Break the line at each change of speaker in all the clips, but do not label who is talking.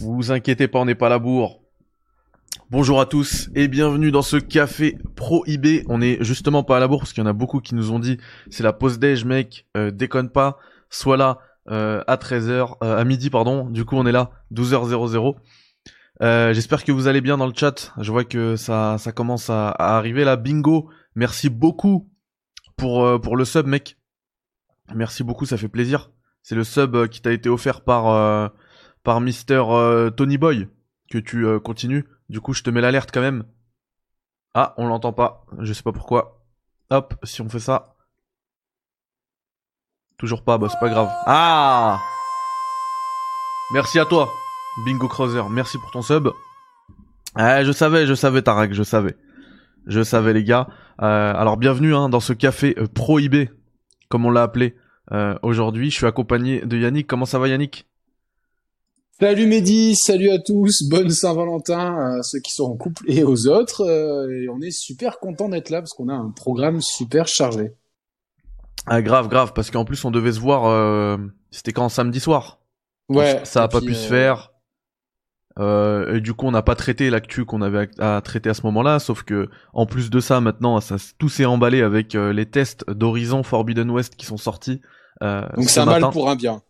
Vous inquiétez pas, on n'est pas à la bourre. Bonjour à tous et bienvenue dans ce café pro IB. On est justement pas à la bourre parce qu'il y en a beaucoup qui nous ont dit c'est la pause déj mec, euh, déconne pas, sois là euh, à 13h, euh, à midi pardon. Du coup on est là 12h00. Euh, J'espère que vous allez bien dans le chat. Je vois que ça, ça commence à, à arriver là. Bingo, merci beaucoup pour, pour le sub mec. Merci beaucoup, ça fait plaisir. C'est le sub qui t'a été offert par, par Mister euh, Tony Boy que tu euh, continues. Du coup, je te mets l'alerte quand même. Ah, on l'entend pas. Je sais pas pourquoi. Hop, si on fait ça. Toujours pas, bah c'est pas grave. Ah Merci à toi, Bingo Creuser. Merci pour ton sub. Ah, je savais, je savais Tarak, je savais. Je savais les gars. Euh, alors bienvenue hein, dans ce café Pro IB, comme on l'a appelé aujourd'hui. Je suis accompagné de Yannick. Comment ça va Yannick?
Salut Mehdi, salut à tous, bonne Saint-Valentin à ceux qui sont en couple et aux autres. euh, et on est super content d'être là parce qu'on a un programme super chargé.
Ah grave, grave, parce qu'en plus on devait se voir. euh, C'était quand samedi soir?
Ouais,
ça a pas pu se
euh,
faire. Euh, et du coup, on n'a pas traité l'actu qu'on avait à traiter à ce moment-là, sauf que en plus de ça, maintenant, ça tout s'est emballé avec les tests d'Horizon Forbidden West qui sont sortis.
Donc
ce
c'est un mal pour un bien.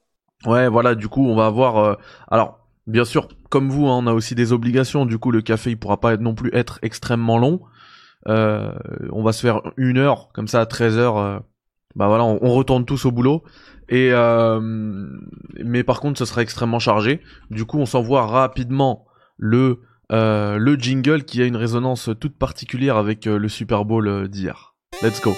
Ouais, voilà. Du coup, on va avoir. euh, Alors, bien sûr, comme vous, hein, on a aussi des obligations. Du coup, le café, il pourra pas non plus être extrêmement long. Euh, on va se faire une heure, comme ça, à 13 heures. euh, bah voilà, on, retourne tous au boulot. Et mais par contre, ce sera extrêmement chargé. Du coup, on s'envoie rapidement le le jingle qui a une résonance toute particulière avec le Super Bowl d'hier. Let's go.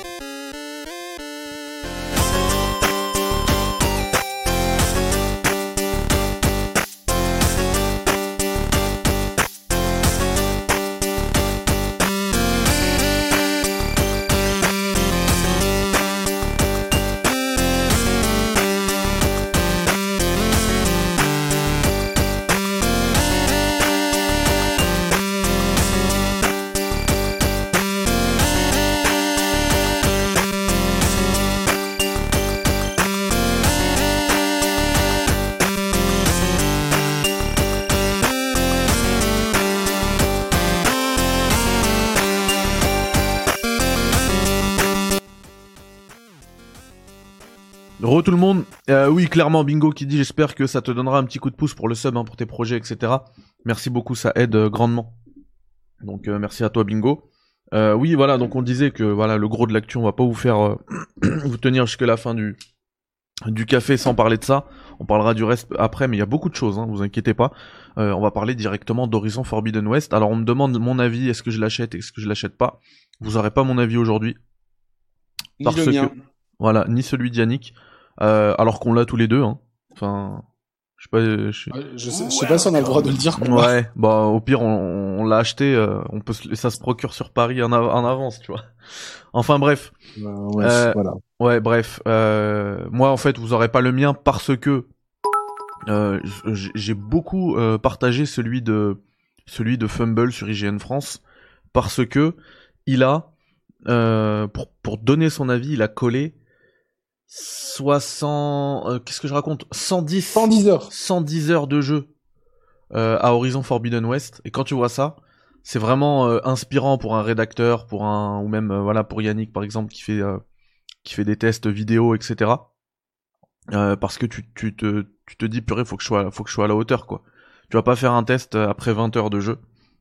Clairement, Bingo qui dit j'espère que ça te donnera un petit coup de pouce pour le sub, hein, pour tes projets, etc. Merci beaucoup, ça aide euh, grandement. Donc euh, merci à toi, Bingo. Euh, oui, voilà, donc on disait que voilà le gros de l'actu, on va pas vous faire euh, vous tenir jusqu'à la fin du du café sans parler de ça. On parlera du reste après, mais il y a beaucoup de choses, hein, vous inquiétez pas. Euh, on va parler directement d'Horizon Forbidden West. Alors on me demande mon avis, est-ce que je l'achète, est-ce que je l'achète pas? Vous aurez pas mon avis aujourd'hui.
Ni
Parce
le mien.
que- Voilà, ni celui d'Yannick. Euh, alors qu'on l'a tous les deux. Hein. Enfin, je sais pas. euh, Je...
Sais, je sais pas si on a le droit de le dire.
Ouais, bah au pire on, on l'a acheté, euh, on peut se- ça se procure sur Paris en, av- en avance, tu vois. Enfin bref,
Euh, ouais,
Euh,
voilà.
ouais bref, euh, moi en fait vous aurez pas le mien parce que euh, j'ai beaucoup euh, partagé celui de celui de Fumble sur IGN France parce que il a euh, pour pour donner son avis, il a collé 60 euh, qu'est-ce que je raconte? 110
110 heures.
110 heures de jeu euh, à Horizon Forbidden West. Et quand tu vois ça c'est vraiment euh, inspirant pour un rédacteur pour un ou même voilà pour Yannick par exemple qui fait euh, qui fait des tests vidéo etc Euh, parce que tu, tu te tu te dis purée faut que je sois faut que je sois à la hauteur quoi. Tu vas pas faire un test après 20 heures de jeu.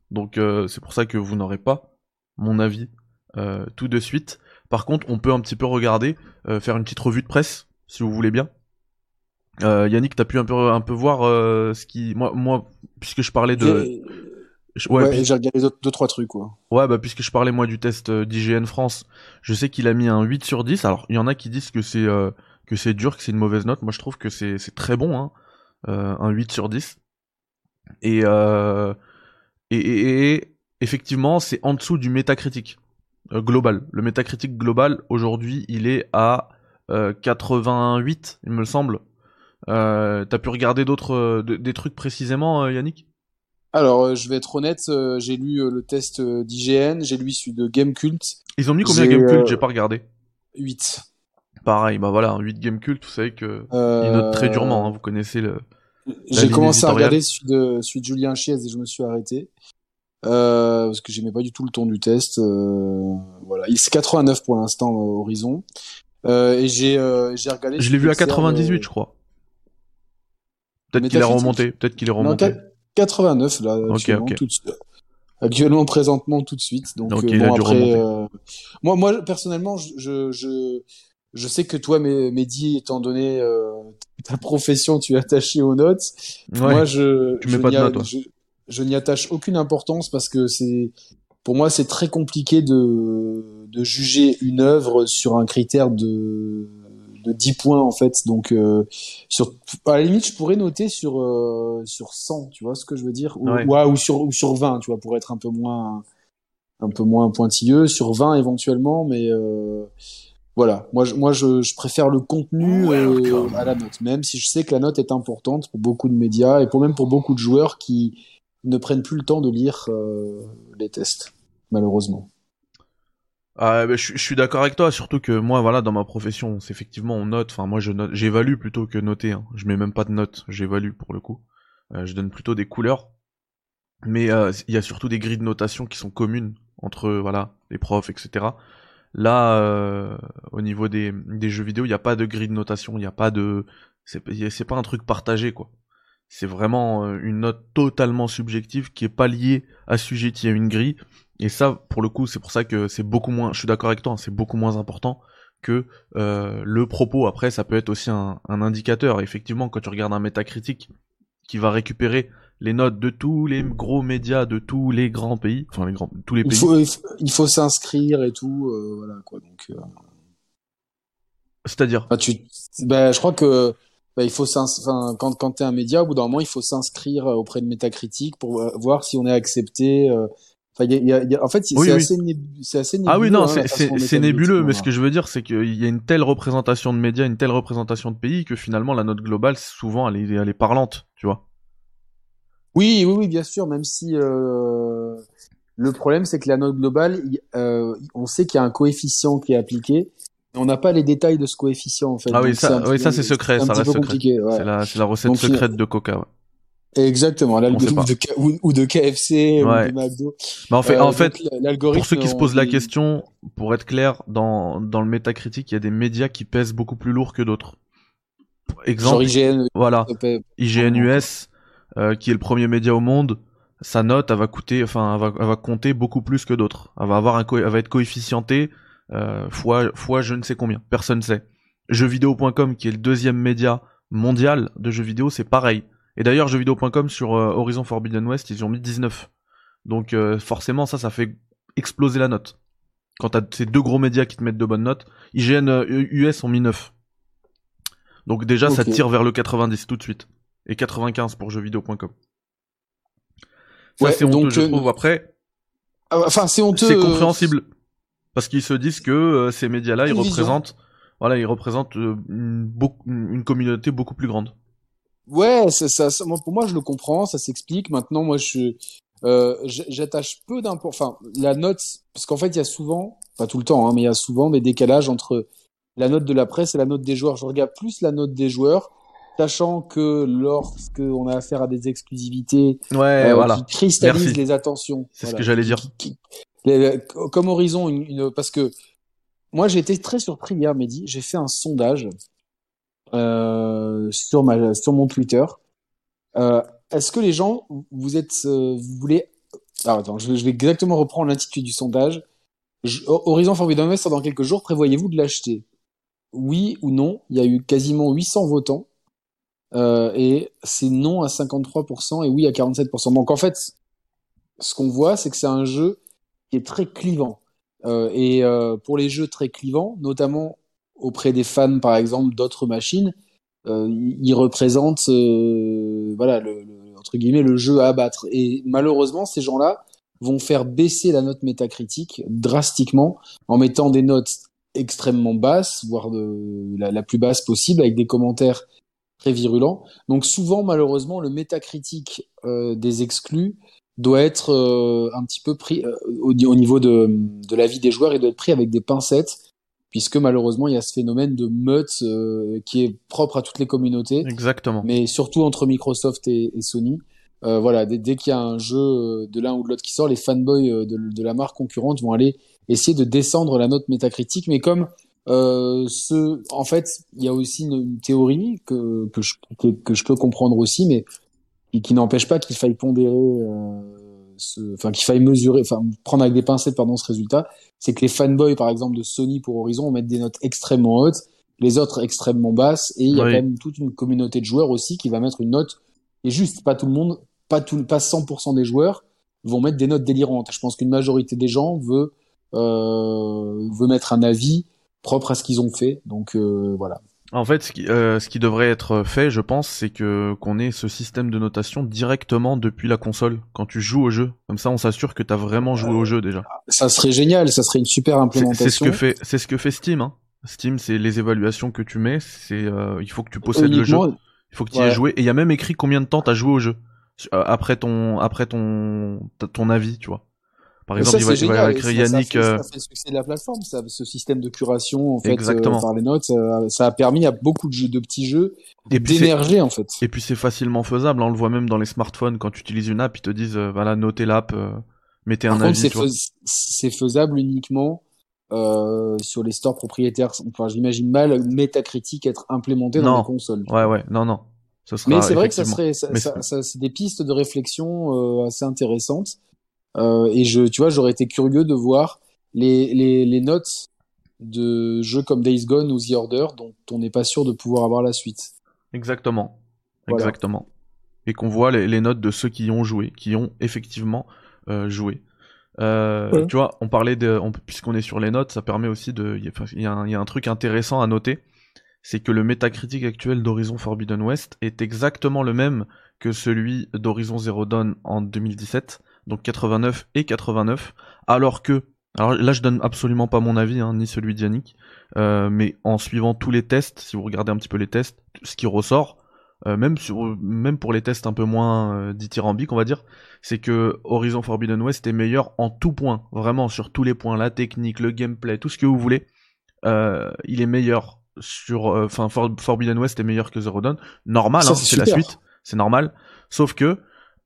Donc euh, c'est pour ça que vous n'aurez pas mon avis euh, tout de suite par contre on peut un petit peu regarder euh, faire une petite revue de presse si vous voulez bien euh, Yannick, t'as pu un peu, un peu voir euh, ce qui, moi, moi, puisque je parlais de,
Ouais,
ouais, puis-
j'ai regardé deux, deux, trois trucs, quoi.
ouais, bah puisque je parlais moi du test d'IGN France, je sais qu'il a mis un 8 sur 10. Alors il y en a qui disent que c'est euh, que c'est dur, que c'est une mauvaise note. Moi je trouve que c'est c'est très bon, hein, euh, un 8 sur 10. Et euh, et, et, et effectivement c'est en dessous du métacritique euh, global. Le métacritique global aujourd'hui il est à euh, 88, il me semble. Euh, T'as pu regarder d'autres euh, de- des trucs précisément, euh, Yannick?
Alors, euh, je vais être honnête, euh, j'ai lu euh, le test euh, d'IGN, j'ai lu celui de Gamecult,
Ils ont mis combien Gamecult
euh,
J'ai pas regardé.
8.
Pareil, bah voilà, un 8 Gamecult, vous savez que
Euh...
il note très durement, hein, vous connaissez le
J'ai commencé à regarder celui de, celui de Julien Chiez et je me suis arrêté. Euh, parce que j'aimais pas du tout le ton du test. Euh, voilà, il c'est 89 pour l'instant euh, Horizon. Euh, et j'ai euh, j'ai regardé.
Je l'ai vu à 98, je crois. Peut-être qu'il est remonté. Peut-être qu'il est remonté. Non,
89 là. Tout de suite. Actuellement, présentement, tout de suite. Donc bon, après, moi, moi personnellement, je, je je sais que toi, Mehdi, étant donné euh, ta profession, tu es attaché aux notes. moi, je,
tu mets pas de notes,
je, je n'y attache aucune importance parce que c'est, pour moi, c'est très compliqué de, de juger une œuvre sur un critère de, de 10 points en fait. Donc, euh, sur, à la limite, je pourrais noter sur euh, sur 100, tu vois ce que je veux dire, ou, ou, sur ou sur 20, tu vois, pour être un peu moins un peu moins pointilleux, sur 20 éventuellement, mais euh, voilà, moi, je, moi je, je préfère le contenu à la note, même si je sais que la note est importante pour beaucoup de médias et pour même pour beaucoup de joueurs qui ne prennent plus le temps de lire euh, les tests, malheureusement.
Ah, je, je, suis d'accord avec toi, surtout que moi, voilà, dans ma profession, c'est effectivement on note. Enfin, moi, j'évalue plutôt que noter. Hein. Je mets même pas de notes, j'évalue pour le coup. Euh, je donne plutôt des couleurs, mais il y a surtout des grilles de notation qui sont communes entre voilà les profs, etc. Là, euh, au niveau des, des jeux vidéo, il n'y a pas de grille de notation, il n'y a pas de, c'est pas un truc partagé quoi. C'est vraiment euh, une note totalement subjective qui est pas liée à sujet à une grille. Et ça, pour le coup, c'est pour ça que c'est beaucoup moins. Je suis d'accord avec toi, hein, c'est beaucoup moins important que euh, le propos. Après, ça peut être aussi un, un indicateur. Effectivement, quand tu regardes un métacritique qui va récupérer les notes de tous les gros médias de tous les grands pays, enfin les grands, tous les pays.
Il faut, s'inscrire et tout, euh, voilà quoi. Donc. Euh...
C'est-à-dire?
Bah, tu, bah, je crois que bah, il faut enfin, quand quand t'es un média, au bout d'un moment, il faut s'inscrire auprès de Métacritique pour euh, voir si on est accepté. Euh... Enfin, y y a, en fait, c'est assez, assez, nébuleux.
Ah oui, non, hein, c'est nébuleux, mais ce que je veux dire, c'est qu'il y a une telle représentation de médias, une telle représentation de pays que finalement la note globale, souvent, elle est, elle est parlante, tu vois.
Oui, oui, oui, bien sûr, même si euh, le problème, c'est que la note globale, euh, on sait qu'il y a un coefficient qui est appliqué, on n'a pas les détails de ce coefficient, en fait.
Ah oui, ça, oui, ça c'est secret, ça reste secret. C'est la, la, recette secrète de Coca, ouais.
Exactement, l'algorithme de, ou, de KFC ou de McDo.
Mais en fait, en euh, fait, pour ceux qui se posent la question, pour être clair, dans, dans le métacritique, il y a des médias qui pèsent beaucoup plus lourd que d'autres.
Exemple, IGN,
voilà, IGN US, euh, qui est le premier média au monde, sa note, elle va coûter, enfin, elle va, elle va compter beaucoup plus que d'autres. Elle va avoir un, elle va être coefficientée euh, fois, fois je ne sais combien. Personne sait. Jeuxvideo.com, qui est le deuxième média mondial de jeux vidéo, c'est pareil. Et d'ailleurs, jeuxvideo.com sur euh, Horizon Forbidden West, ils ont mis 19. Donc euh, forcément, ça, ça fait exploser la note. Quand t'as ces deux gros médias qui te mettent de bonnes notes, IGN US ont mis 9. Donc déjà, ça tire vers le 90 tout de suite et 95 pour jeuxvideo.com. Ça c'est honteux, je euh, trouve. Après,
ah, enfin c'est honteux.
C'est compréhensible parce qu'ils se disent que euh, ces médias-là, ils représentent, voilà, ils représentent euh, une, une communauté beaucoup plus grande.
Ouais, ça, ça, pour moi, je le comprends, ça s'explique. Maintenant, moi, je euh, j'attache peu d'importance. Enfin, la note, parce qu'en fait, il y a souvent, pas tout le temps, hein, mais il y a souvent des décalages entre la note de la presse et la note des joueurs. Je regarde plus la note des joueurs sachant que lorsqu'on a affaire à des exclusivités
ouais, euh, voilà.
qui cristallisent les attentions.
C'est ce que j'allais dire.
Comme Horizon, une, parce que moi j'ai été très surpris hier, Mehdi. J'ai fait un sondage euh, sur ma sur mon Twitter. Euh, Est-ce que les gens, vous êtes, euh, vous voulez alors, attends, je, vais exactement reprendre l'intitulé du sondage. Horizon Forbidden West dans quelques jours, prévoyez-vous de l'acheter? Oui ou non? Il y a eu quasiment 800 votants. Euh, et c'est non à 53% et oui à 47%. Donc en fait, ce qu'on voit, c'est que c'est un jeu est très clivant. Euh, et euh, pour les jeux très clivants, notamment auprès des fans, par exemple, d'autres machines, euh, ils représentent, voilà, le, le, entre guillemets, le jeu à abattre. Et malheureusement, ces gens-là vont faire baisser la note métacritique drastiquement en mettant des notes extrêmement basses, voire de la, la plus basse possible, avec des commentaires très virulent. Donc souvent, malheureusement, le métacritique euh, des exclus doit être euh, un petit peu pris euh, au, niveau de, de la vie des joueurs et doit être pris avec des pincettes puisque malheureusement il y a ce phénomène de meute euh, qui est propre à toutes les communautés,
Exactement.
mais surtout entre Microsoft et, et Sony. Euh, voilà, dès, dès qu'il y a un jeu euh, de l'un ou de l'autre qui sort, les fanboys euh, de, de la marque concurrente vont aller essayer de descendre la note métacritique, mais comme euh, ce, en fait, il y a aussi une, une théorie que que je, que, que je peux comprendre aussi, mais qui, qui n'empêche pas qu'il faille pondérer, euh, ce, enfin qu'il faille mesurer, enfin prendre avec des pincettes pardon ce résultat, c'est que les fanboys par exemple de Sony pour Horizon vont mettre des notes extrêmement hautes, les autres extrêmement basses, et il y a
Oui.
quand même toute une communauté de joueurs aussi qui va mettre une note et juste pas tout le monde, pas tout, pas 100% des joueurs vont mettre des notes délirantes. Je pense qu'une majorité des gens veut euh, veut mettre un avis propre à ce qu'ils ont fait. Donc euh, voilà.
En fait, ce qui, euh, ce qui devrait être fait, je pense, c'est que qu'on ait ce système de notation directement depuis la console quand tu joues au jeu. Comme ça, on s'assure que t'as vraiment joué au jeu déjà.
Ça serait génial, ça serait une super implémentation.
c'est ce que fait, c'est ce que fait Steam. Hein. Steam, c'est les évaluations que tu mets. C'est, euh, il faut que tu possèdes le jeu. Il faut que tu y aies joué. Et il y a même écrit combien de temps t'as joué au jeu euh, après ton, après ton, ton avis, tu vois. Par exemple,
ça,
il va,
c'est
il va
génial. ça
Yannick.
fait-
euh,
Ça fait le succès de la plateforme, ça, ce système de curation en fait
Exactement.
euh, par les notes. Ça, ça a permis à beaucoup de, jeux, de petits jeux d'émerger en fait.
Et puis c'est facilement faisable, hein, on le voit même dans les smartphones quand tu utilises une app, ils te disent euh, voilà notez l'app, euh, mettez
Par
un avis.
c'est fais- faisable uniquement euh, sur les stores propriétaires. Enfin, j'imagine mal Metacritic être implémenté dans les consoles.
Ouais ouais, non non. Sera
Mais c'est vrai que ça serait, ça- ça- c'est des pistes de réflexion euh, assez intéressantes. Euh, et je, tu vois, j'aurais été curieux de voir les, les, les notes de jeux comme Days Gone ou The Order dont on n'est pas sûr de pouvoir avoir la suite.
Exactement,
Voilà.
exactement. Et qu'on voit les, les notes de ceux qui y ont joué, qui ont effectivement euh, joué. Euh,
Ouais.
Tu vois, on parlait de, on- puisqu'on est sur les notes, ça permet aussi de, il y y a un truc intéressant à noter, c'est que le métacritique actuel d'Horizon Forbidden West est exactement le même que celui d'Horizon Zero Dawn en 2017, donc 89 et 89, alors que, alors là je donne absolument pas mon avis, hein, ni celui d'Yannick, euh, mais en suivant tous les tests, si vous regardez un petit peu les tests, ce qui ressort, euh, même sur, même pour les tests un peu moins euh, dithyrambiques, on va dire, c'est que Horizon Forbidden West est meilleur en tout point, vraiment sur tous les points, la technique, le gameplay, tout ce que vous voulez. Euh, il est meilleur sur, enfin For- Forbidden West est meilleur que Zero Dawn. Normal, hein,
c'est
la suite, c'est normal. Sauf que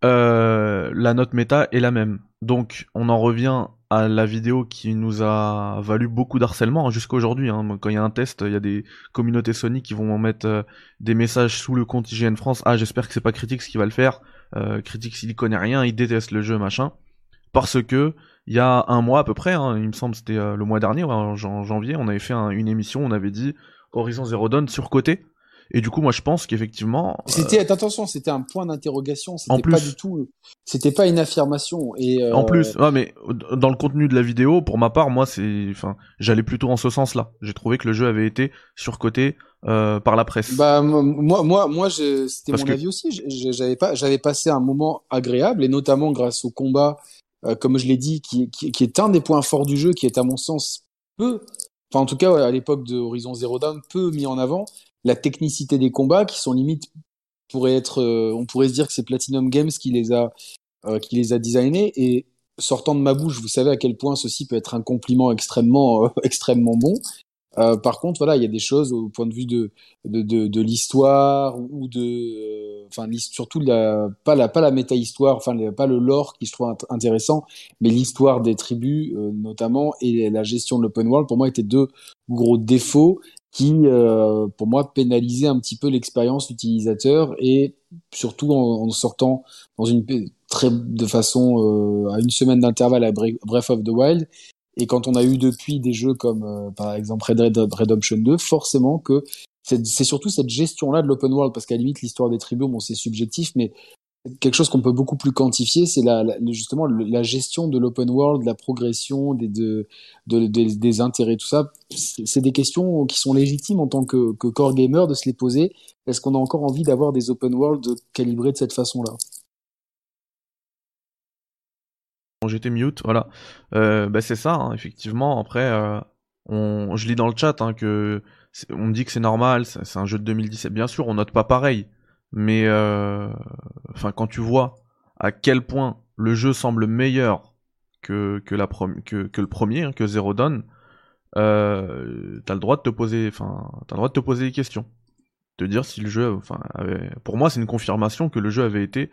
euh, la note méta est la même. Donc on en revient à la vidéo qui nous a valu beaucoup d'harcèlement hein, jusqu'à aujourd'hui. Hein. Quand il y a un test, il y a des communautés Sony qui vont mettre euh, des messages sous le compte IGN France. Ah, j'espère que c'est pas Critique qui va le faire. Euh, Critique, s'il y connaît rien, il déteste le jeu, machin. Parce que il y a un mois à peu près, hein, il me semble c'était euh, le mois dernier, en jan- janvier, on avait fait un- une émission, on avait dit Horizon Zero Dawn surcoté. Et du coup, moi, je pense qu'effectivement,
C'était attention, c'était un point d'interrogation.
en
C'était pas du tout, c'était pas une affirmation. Et euh,
En plus, ah mais euh, dans le contenu de la vidéo, pour ma part, moi c'est, enfin, j'allais plutôt en ce sens-là. J'ai trouvé que le jeu avait été surcoté euh, par la presse.
Bah moi moi moi je- c'était mon
que-
avis aussi. J'avais pas j'avais passé un moment agréable et notamment grâce au combat, euh, comme je l'ai dit, qui, qui qui est un des points forts du jeu, qui est à mon sens peu, en tout cas à l'époque de Horizon Zero Dawn, peu mis en avant la technicité des combats qui sont limite pourrait être, euh, on pourrait se dire que c'est Platinum Games qui les a euh, qui les a designés et sortant de ma bouche, vous savez à quel point ceci peut être un compliment extrêmement euh, extrêmement bon. Euh, par contre, voilà, il y a des choses au point de vue de de, de, de l'histoire ou de, euh, enfin l'his- surtout la pas la pas la méta histoire, enfin pas le lore qui je trouve int- intéressant, mais l'histoire des tribus euh, notamment et la gestion de l'open world pour moi étaient deux gros défauts qui euh, pour moi pénalisaient un petit peu l'expérience utilisateur et surtout en, en sortant dans une très de façon euh, à une semaine d'intervalle à Bre- Breath of the Wild et quand on a eu depuis des jeux comme euh, par exemple Red Dead Redemption 2, forcément que c'est surtout cette gestion-là de l'open world, parce qu'à la limite l'histoire des tribus, bon c'est subjectif, mais quelque chose qu'on peut beaucoup plus quantifier, c'est justement la gestion de l'open world, la progression des, de, intérêts, tout ça. C'est des questions qui sont légitimes en tant que, que core gamer de se les poser. Est-ce qu'on a encore envie d'avoir des open world calibrés de cette façon-là?
J'étais mute, voilà. Euh, bah c'est ça, hein, effectivement. Après, euh, je lis dans le chat hein, que on me dit que c'est normal, c'est un jeu de 2017. Bien sûr, on note pas pareil, mais euh, enfin quand tu vois à quel point le jeu semble meilleur que que le premier, hein, que Zero Dawn, euh, t'as le droit de te poser, enfin, t'as le droit de te poser des questions, de dire si le jeu, enfin, pour moi, c'est une confirmation que le jeu avait été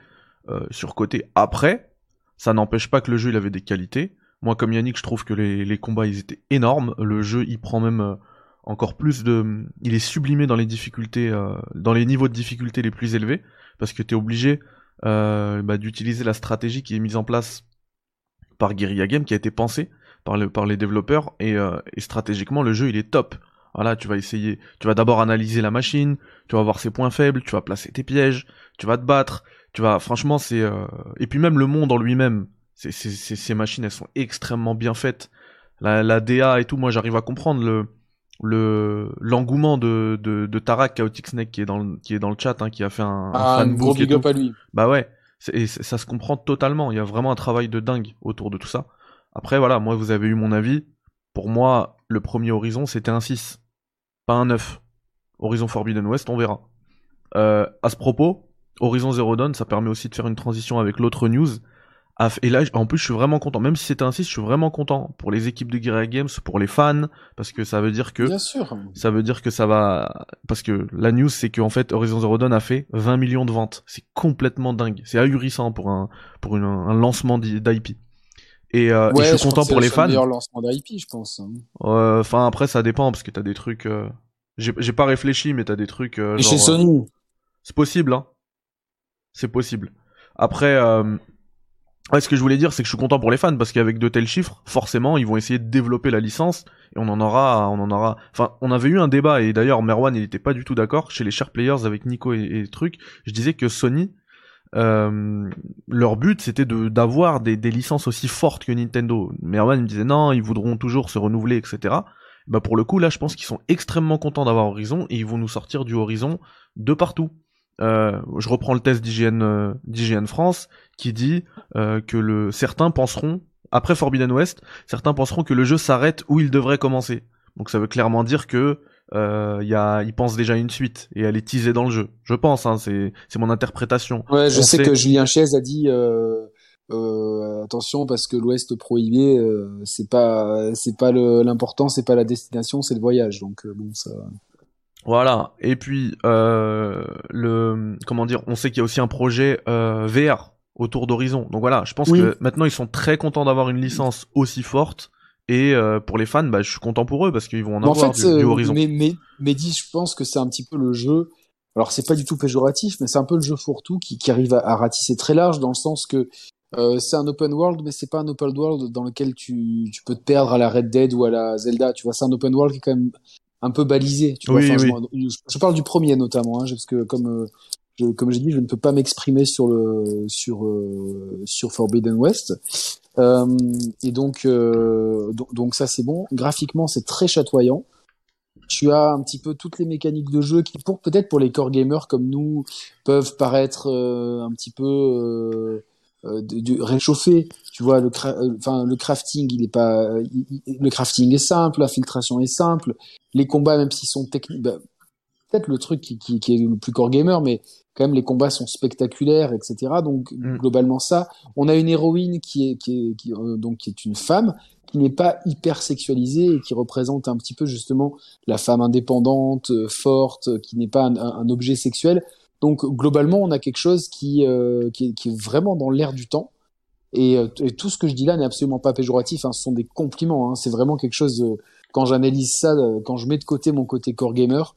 euh, surcoté. Après, ça n'empêche pas que le jeu il avait des qualités. Moi, comme Yannick, je trouve que les, combats ils étaient énormes. Le jeu, il prend même euh, encore plus de, il est sublimé dans les difficultés, euh, dans les niveaux de difficulté les plus élevés, parce que t'es obligé euh, bah, d'utiliser la stratégie qui est mise en place par Guerrilla Game, qui a été pensée par, le, par les développeurs, et, et, stratégiquement le jeu il est top. Voilà, tu vas essayer, tu vas d'abord analyser la machine, tu vas voir ses points faibles, tu vas placer tes pièges, tu vas te battre, tu vas, franchement c'est, euh, et puis même le monde en lui-même, ces machines elles sont extrêmement bien faites, la, la DA et tout, moi j'arrive à comprendre le, le l'engouement de, de, de Tarak Chaotic Snake qui est dans le, qui est dans le chat hein, qui a fait un,
ah, un gros big up à lui.
Bah ouais, et ça se comprend totalement. Il y a vraiment un travail de dingue autour de tout ça. Après voilà, moi vous avez eu mon avis. Pour moi, le premier Horizon c'était un 6, pas un 9. Horizon Forbidden West, on verra. Euh, à ce propos, Horizon Zero Dawn, ça permet aussi de faire une transition avec l'autre news. Et là, en plus, je suis vraiment content. Même si c'était un 6, je suis vraiment content pour les équipes de Guerrilla Games, pour les fans, parce que ça veut dire que.
Bien sûr.
Ça veut dire que ça va. Parce que la news, c'est qu'en fait, Horizon Zero Dawn a fait 20 millions de ventes. C'est complètement dingue. C'est ahurissant pour un pour une, un lancement d'IP. Et, euh, et je suis content pour les fans.
C'est le meilleur lancement d'IP, je pense.
Enfin, après, ça dépend parce que t'as des trucs. Euh... J'ai pas réfléchi, mais t'as des trucs. Euh,
et chez Sony.
C'est possible, hein. C'est possible. Après. Euh, ce que je voulais dire, c'est que je suis content pour les fans parce qu'avec de tels chiffres, forcément, ils vont essayer de développer la licence et on en aura, on en aura. Enfin, on avait eu un débat et d'ailleurs Merwan, il était pas du tout d'accord chez les share players avec Nico et, truc. Je disais que Sony, euh, leur but c'était d'avoir des, licences aussi fortes que Nintendo. Merwan me disait non, ils voudront toujours se renouveler, etc. Bah pour le coup là, je pense qu'ils sont extrêmement contents d'avoir Horizon et ils vont nous sortir du Horizon de partout. Euh, je reprends le test d'IGN euh, d'IGN France qui dit euh, que le certains penseront après Forbidden West, certains penseront que le jeu s'arrête où il devrait commencer. Donc ça veut clairement dire que euh, y a, ils pensent déjà une suite et elle est teasée dans le jeu. Je pense, hein, c'est c'est mon interprétation.
Ouais, je sais que Julien Chiez a dit euh, euh, attention parce que l'Ouest prohibé, euh, c'est pas c'est pas l'important, c'est pas la destination, c'est le voyage. Donc bon ça.
Voilà. Et puis euh, le comment dire, on sait qu'il y a aussi un projet euh, VR autour d'Horizon. Donc voilà, je pense que maintenant ils sont très contents d'avoir une licence aussi forte. Et euh, pour les fans, bah, je suis content pour eux parce qu'ils vont en avoir
en fait,
du, Horizon.
Mais, mais, Mehdi, je pense que c'est un petit peu le jeu. Alors c'est pas du tout péjoratif, mais c'est un peu le jeu fourre-tout qui, qui arrive à, à, ratisser très large dans le sens que euh, c'est un open world, mais c'est pas un open world dans lequel tu, tu peux te perdre à la Red Dead ou à la Zelda. Tu vois, c'est un open world qui est quand même un peu balisé. Tu vois,
oui,
oui. Je, je, parle du premier notamment, hein, parce que comme euh, je, comme j'ai dit, je ne peux pas m'exprimer sur le sur euh, sur Forbidden West. Euh, et donc, euh, donc, donc ça c'est bon. Graphiquement, c'est très chatoyant. Tu as un petit peu toutes les mécaniques de jeu qui, pour peut-être pour les core gamers comme nous, peuvent paraître euh, un petit peu euh, de, de, réchauffer. Tu vois, le, enfin, le crafting, il est pas, le crafting est simple, la filtration est simple, les combats, même s'ils sont techniques, bah, peut-être le truc qui, qui, qui, est le plus core gamer, mais quand même les combats sont spectaculaires, etc. Donc mm. globalement ça, on a une héroïne qui est, qui est, qui, euh, donc qui est une femme qui n'est pas hyper sexualisée et qui représente un petit peu justement la femme indépendante, euh, forte, qui n'est pas un, un, objet sexuel. Donc globalement, on a quelque chose qui, euh, qui, est, qui, est, vraiment dans l'air du temps. Et, euh, tout ce que je dis là n'est absolument pas péjoratif, hein, ce sont des compliments. Hein, c'est vraiment quelque chose, de, quand j'analyse ça, euh, quand je mets de côté mon côté core gamer,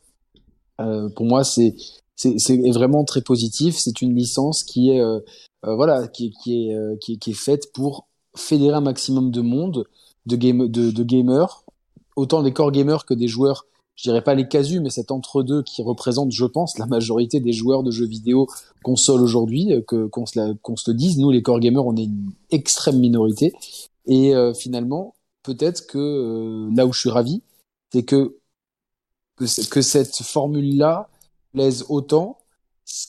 euh, pour moi c'est c'est vraiment très positif. C'est une licence qui est euh, voilà qui, qui, est, qui, est, qui est faite pour fédérer un maximum de monde, de, game, de, de gamers, autant des core gamers que des joueurs je dirais pas les casus, mais cet entre-deux qui représente, je pense, la majorité des joueurs de jeux vidéo console aujourd'hui, euh, que qu'on se, qu'on se le dise, nous les core gamers, on est une extrême minorité. Et euh, finalement, peut-être que euh, là où je suis ravi, c'est que que, que cette formule-là plaise autant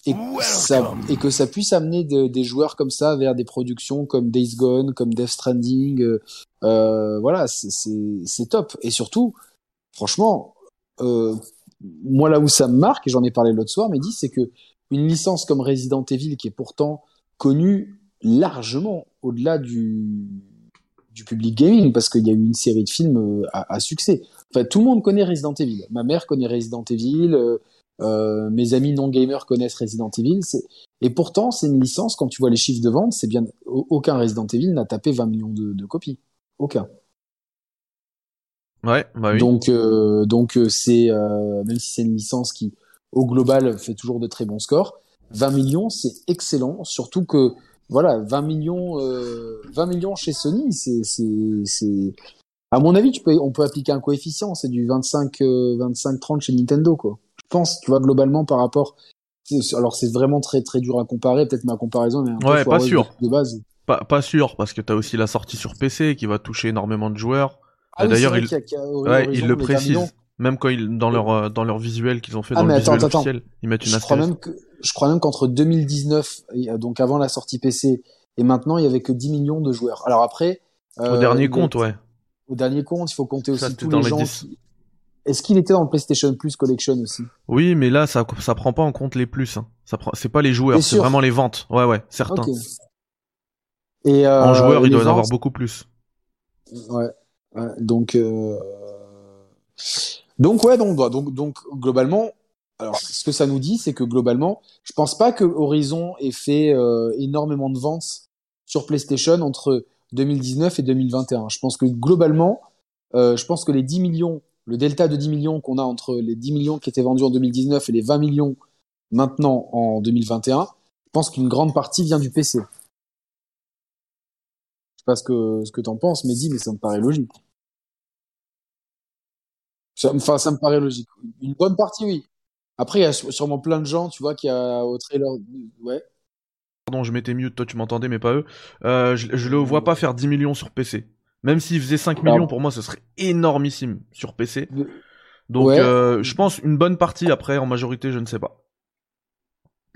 et, ça, et que ça puisse amener de, des joueurs comme ça vers des productions comme Days Gone, comme Death Stranding. Euh, voilà, c'est top. Et surtout, franchement, euh, moi là où ça me marque, et j'en ai parlé l'autre soir, mais dit, c'est que une licence comme Resident Evil, qui est pourtant connue largement au-delà du, du public gaming parce qu'il y a eu une série de films euh, à, succès. Enfin, tout le monde connaît Resident Evil. Ma mère connaît Resident Evil. Euh, euh mes amis non gamers connaissent Resident Evil. Et pourtant, c'est une licence. Quand tu vois les chiffres de vente, c'est bien. Aucun Resident Evil n'a tapé 20 millions de copies. Aucun.
Ouais, bah oui.
Donc, euh, donc c'est même si c'est une licence qui, au global, fait toujours de très bons scores. 20 millions, c'est excellent. Surtout que voilà, 20 millions, euh, 20 millions chez Sony, c'est, c'est, à mon avis, tu peux, on peut appliquer un coefficient, c'est du 25, 25, 30 chez Nintendo, quoi. Je pense, tu vois, globalement par rapport, alors c'est vraiment très, très dur à comparer, peut-être ma comparaison est un
ouais, pas sûr.
De base.
Pas, pas sûr, parce que t'as aussi la sortie sur PC qui va toucher énormément de joueurs. Ah D'ailleurs, il, ouais, il le précise. Même quand ils, dans leur, euh, dans leur visuel qu'ils ont fait ah, dans le visuel officiel, ils mettent une
je crois même que, je crois même qu'entre 2019, euh, donc avant la sortie PC, et maintenant, il y avait que 10 millions de joueurs. Alors après.
Euh, au dernier compte, ouais.
Au dernier compte, il faut compter aussi tous les, gens. Est-ce qu'il était dans le PlayStation Plus Collection aussi?
Oui, mais là, ça, ça prend pas en compte les plus. Hein. Ça prend, c'est pas les joueurs, c'est vraiment les ventes. Ouais, ouais, certains.
Et
euh, en joueurs, il doit y en avoir beaucoup plus.
Ouais. Donc. Euh... Donc ouais, donc, donc, donc globalement, alors ce que ça nous dit, c'est que globalement, je pense pas que Horizon ait fait euh, énormément de ventes sur PlayStation entre 2019 et 2021. Je pense que globalement, euh, je pense que les 10 millions, le delta de 10 millions qu'on a entre les 10 millions qui étaient vendus en 2019 et les 20 millions maintenant en 2021, je pense qu'une grande partie vient du PC. Je sais pas ce que, ce que t'en penses, Mehdi, mais ça me paraît logique. Enfin, ça me paraît logique. Une bonne partie, oui. Après, il y a sûrement plein de gens, tu vois, qui a au trailer. Ouais.
Pardon, je m'étais mieux, toi tu m'entendais, mais pas eux. Euh, je, je le vois pas faire 10 millions sur PC. Même s'il faisait 5 millions, pour moi, ce serait énormissime sur PC. Donc, euh, je pense une bonne partie après, en majorité, je ne sais pas.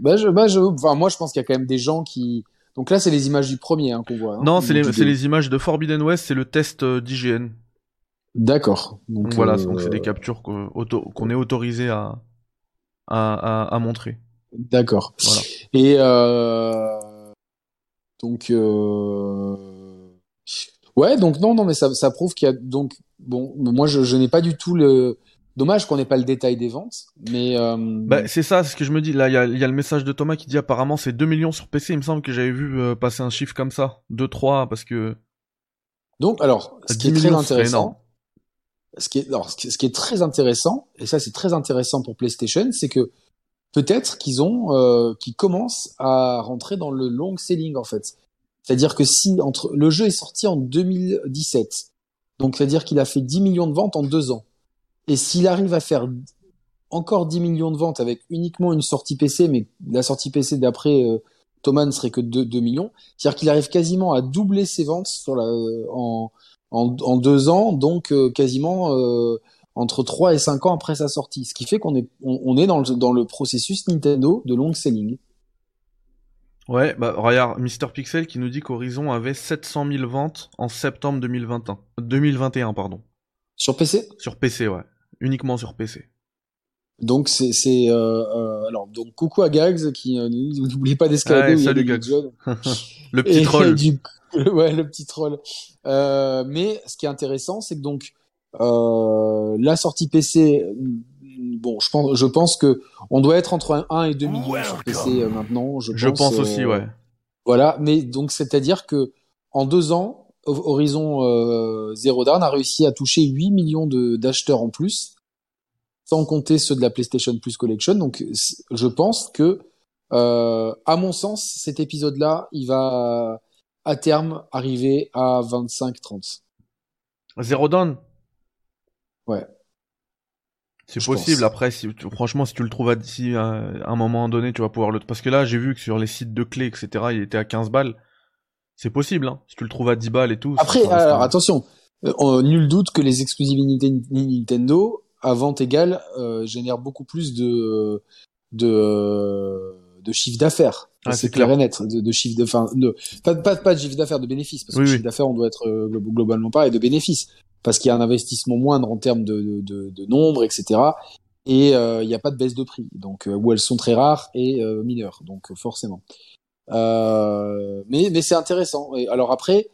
Bah, je, bah, je, enfin, moi, je pense qu'il y a quand même des gens qui. Donc là, c'est les images du premier hein, qu'on voit. Hein,
non, c'est les, les, images de Forbidden West, c'est le test euh, d'IGN.
D'accord.
Donc, voilà, euh, donc c'est des captures qu'on est autorisé à, à, à, à montrer.
D'accord. Voilà. Et euh... donc euh... ouais, donc non, non, mais ça, ça prouve qu'il y a donc bon, moi je, je n'ai pas du tout le Dommage qu'on n'ait pas le détail des ventes, mais euh...
bah, c'est ça, c'est ce que je me dis. Là, il y a, y a, le message de Thomas qui dit apparemment c'est 2 millions sur PC. Il me semble que j'avais vu euh, passer un chiffre comme ça, 2 3 parce que
donc alors ce qui est très intéressant, ce qui est, alors, ce qui est très intéressant, et ça c'est très intéressant pour PlayStation, c'est que peut-être qu'ils ont, euh, qu'ils commencent à rentrer dans le long selling en fait. C'est-à-dire que si entre le jeu est sorti en 2017, donc c'est-à-dire qu'il a fait 10 millions de ventes en deux ans, et s'il arrive à faire encore 10 millions de ventes avec uniquement une sortie PC, mais la sortie PC d'après euh, Thomas ne serait que de 2 millions, c'est-à-dire qu'il arrive quasiment à doubler ses ventes sur la, en, en, en deux ans, donc euh, quasiment euh, entre 3 et 5 ans après sa sortie. Ce qui fait qu'on est, on, est dans le, dans le processus Nintendo de long selling.
Ouais, bah regarde, Mister Pixel qui nous dit qu'Horizon avait 700 000 ventes en septembre 2021. 2021, pardon.
Sur PC
Sur PC, ouais. Uniquement sur PC.
Donc c'est c'est euh, euh, alors donc coucou à Gags qui euh, n'oubliez pas d'escalader.
Ouais, salut Gags. le petit troll.
ouais, le petit troll. Euh, mais ce qui est intéressant, c'est que donc euh, la sortie PC, bon, je pense, je pense que on doit être entre 1 et 2 millions sur PC euh, maintenant. Je,
je pense, aussi, ouais.
Voilà, mais donc c'est-à-dire que en deux ans, Horizon euh, Zero Dawn a réussi à toucher 8 millions d'acheteurs en plus, sans compter ceux de la PlayStation Plus Collection. Donc je pense que, euh, à mon sens, cet épisode-là, il va à terme arriver à 25-30.
Zero down
Ouais.
C'est possible. Après, si, franchement, si tu le trouves d'ici à un moment donné, tu vas pouvoir le. Parce que là, j'ai vu que sur les sites de clés, etc., il était à 15 balles. C'est possible, hein. Si tu le trouves à 10 balles et tout.
Après, alors, attention. Euh, nul doute que les exclusivités Nintendo, à vente égale, euh, génèrent beaucoup plus de, de, de chiffre d'affaires. Ah, c'est clair et net de, de chiffre de fin de pas, pas, pas de chiffre d'affaires de bénéfices parce que chiffre d'affaires on doit être euh, globalement pas et de bénéfices parce qu'il y a un investissement moindre en termes de, de, de nombre etc et euh, il n'y a pas de baisse de prix donc euh, où elles sont très rares et euh, mineures donc forcément mais mais c'est intéressant et alors après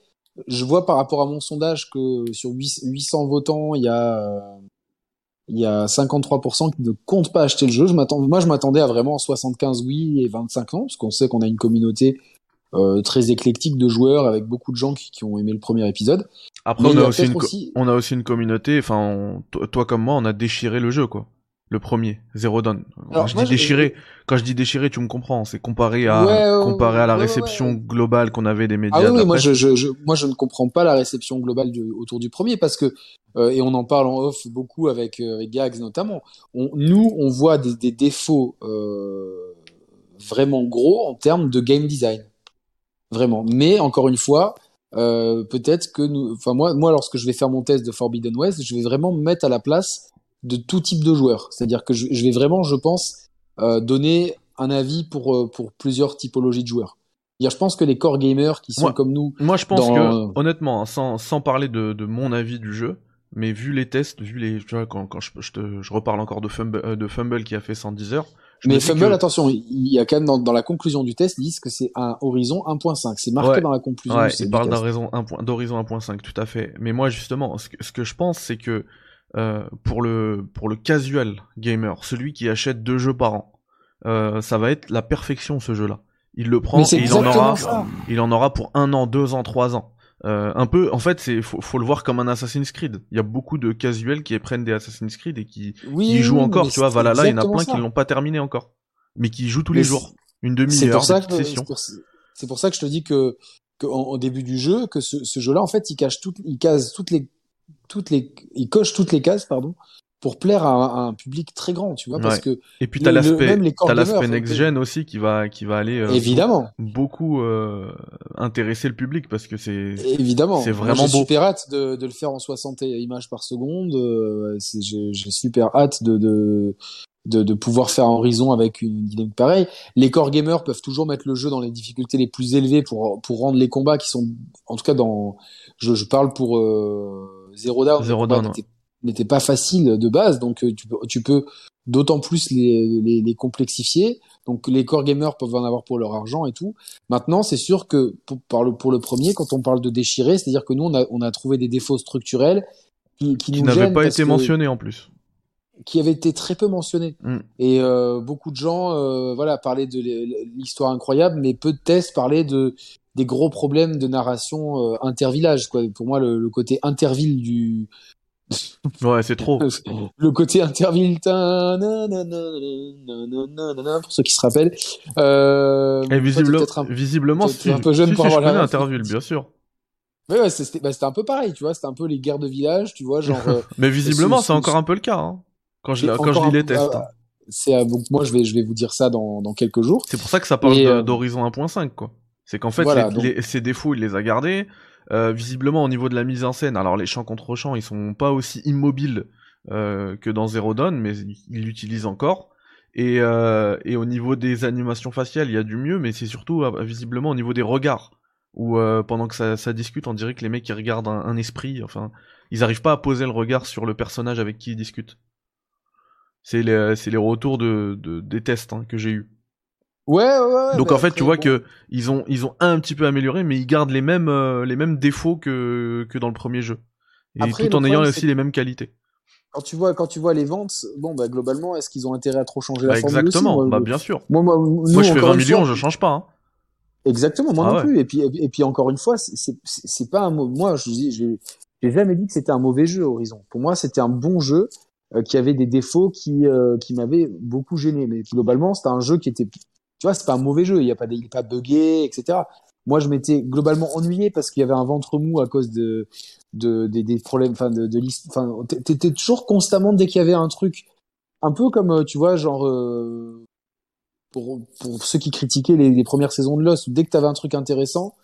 je vois par rapport à mon sondage que sur 800 votants, il y a il y a 53% qui ne comptent pas acheter le jeu. Je m'attends, moi, je m'attendais à vraiment 75 oui et 25 non, parce qu'on sait qu'on a une communauté euh, très éclectique de joueurs avec beaucoup de gens qui, qui ont aimé le premier épisode.
Après, on a, aussi une on a aussi une communauté, enfin, toi comme moi, on a déchiré le jeu, quoi. Le premier, Zero Dawn. Quand je dis déchiré, quand je dis déchiré, tu me comprends. C'est comparé à comparé à la réception globale qu'on avait des médias.
Ah oui, moi je, je, je, moi je ne comprends pas la réception globale du, autour du premier parce que euh, et on en parle en off beaucoup avec, euh, avec Gags notamment. On, nous, on voit des, des défauts euh, vraiment gros en termes de game design, vraiment. Mais encore une fois, euh, peut-être que nous, enfin moi, moi, lorsque je vais faire mon test de Forbidden West, je vais vraiment me mettre à la place de tout type de joueurs. C'est-à-dire que je, vais vraiment, je pense, euh, donner un avis pour, euh, pour plusieurs typologies de joueurs. Je pense que les core gamers qui sont comme nous.
Moi, je pense que, honnêtement, hein, sans, sans parler de, de mon avis du jeu, mais vu les tests, vu les, tu vois, quand, quand je, je, te, je reparle encore de Fumble, euh, de Fumble qui a fait 110 heures.
mais Fumble, attention, il y a quand même dans, dans, la conclusion du test, ils disent que c'est un horizon 1.5. C'est marqué dans la conclusion.
Ouais, ils parlent d'horizon 1.5, tout à fait. Mais moi, justement, ce que, ce que je pense, c'est que euh, pour le pour le casual gamer, celui qui achète deux jeux par an, euh, ça va être la perfection ce jeu-là. Il le prend et il en aura, il en aura pour un an, deux ans, trois ans. Euh, un peu, en fait, c'est faut, faut, le voir comme un Assassin's Creed. Il y a beaucoup de casuels qui prennent des Assassin's Creed et qui, qui jouent encore. Tu vois, Valhalla, il y en a plein qui l'ont pas terminé encore, mais qui jouent tous les jours, une demi-heure de session.
C'est pour ça que je te dis que, que au début du jeu, que ce, ce jeu-là, en fait, il cache tout, il case toutes les toutes les, il coche toutes les cases, pardon, pour plaire à, un public très grand, tu vois, parce que
et puis t'as l'aspect, t'as l'aspect next gen aussi qui va, qui va aller euh,
évidemment
beaucoup euh, intéresser le public parce que c'est
évidemment,
c'est vraiment beau.
J'ai super hâte de, de, le faire en 60 images par seconde. Euh, j'ai super hâte de, de de, de, pouvoir faire Horizon avec une dynamique pareille. Les core gamers peuvent toujours mettre le jeu dans les difficultés les plus élevées pour pour rendre les combats qui sont, en tout cas dans, je, je parle pour euh, Zero Down,
Zero Down
n'était pas facile de base, donc euh, tu peux, tu peux d'autant plus les, les, les, complexifier. Donc les core gamers peuvent en avoir pour leur argent et tout. Maintenant, c'est sûr que pour, le, pour le premier, quand on parle de déchirer, c'est-à-dire que nous, on a, on a trouvé des défauts structurels qui, qui,
qui n'avaient pas été mentionnés en plus
qui avaient été très peu mentionnés. Mm. Et euh, beaucoup de gens, euh, voilà, parlaient de l'histoire incroyable, mais peu de tests parlaient de des gros problèmes de narration euh, intervillage. Quoi. Pour moi, le, le côté interville du
ouais, c'est trop.
Le côté interville, pour ceux qui se rappellent. Euh,
Et visiblement,
c'est un peu jeune pour avoir
la interville, bien sûr.
Ouais, ouais c'était bah, un peu pareil, tu vois, c'était un peu les guerres de village, tu vois, genre. Euh,
Mais visiblement, c'est encore un peu le cas, hein, quand je, quand je lis les tests. Hein.
c'est euh, donc moi je vais je vais vous dire ça dans, dans quelques jours.
C'est pour ça que ça parle euh, d'horizon 1.5 quoi. C'est qu'en fait ces défauts il les a gardés. Euh, visiblement au niveau de la mise en scène, alors les champs contre champs ils sont pas aussi immobiles euh, que dans Zero Dawn, mais ils l'utilisent encore. Et, euh, et au niveau des animations faciales, il y a du mieux, mais c'est surtout visiblement au niveau des regards, où pendant que ça, ça, discute, on dirait que les mecs ils regardent un, esprit, enfin, ils arrivent pas à poser le regard sur le personnage avec qui ils discutent. C'est les, les retours de, de des tests hein, que j'ai eu.
Ouais, ouais, ouais.
Donc en fait, tu vois que ils ont ils ont un petit peu amélioré, mais ils gardent les mêmes euh, les mêmes défauts que que dans le premier jeu, et tout en ayant aussi les mêmes qualités.
Quand tu vois quand tu vois les ventes, bon bah globalement, est-ce qu'ils ont intérêt à trop changer la
bah,
formule
Exactement, bah bien sûr. Moi, moi, moi je fais 20 millions, je change pas. Hein.
Exactement, moi ah non plus. Et puis et puis encore une fois, c'est c'est pas un. Moi, je dis, j'ai jamais dit que c'était un mauvais jeu Horizon. Pour moi, c'était un bon jeu euh, qui avait des défauts qui euh, qui m'avaient beaucoup gêné. Mais globalement, c'était un jeu qui était tu vois, c'est pas un mauvais jeu, il y a pas, il est pas buggé, etc. Moi, je m'étais globalement ennuyé parce qu'il y avait un ventre mou à cause de, de, des, problèmes, enfin, de, de liste, enfin, t'étais toujours constamment dès qu'il y avait un truc, un peu comme, euh, tu vois, genre, euh, pour, pour ceux qui critiquaient les, les premières saisons de Lost, dès que t'avais un truc intéressant,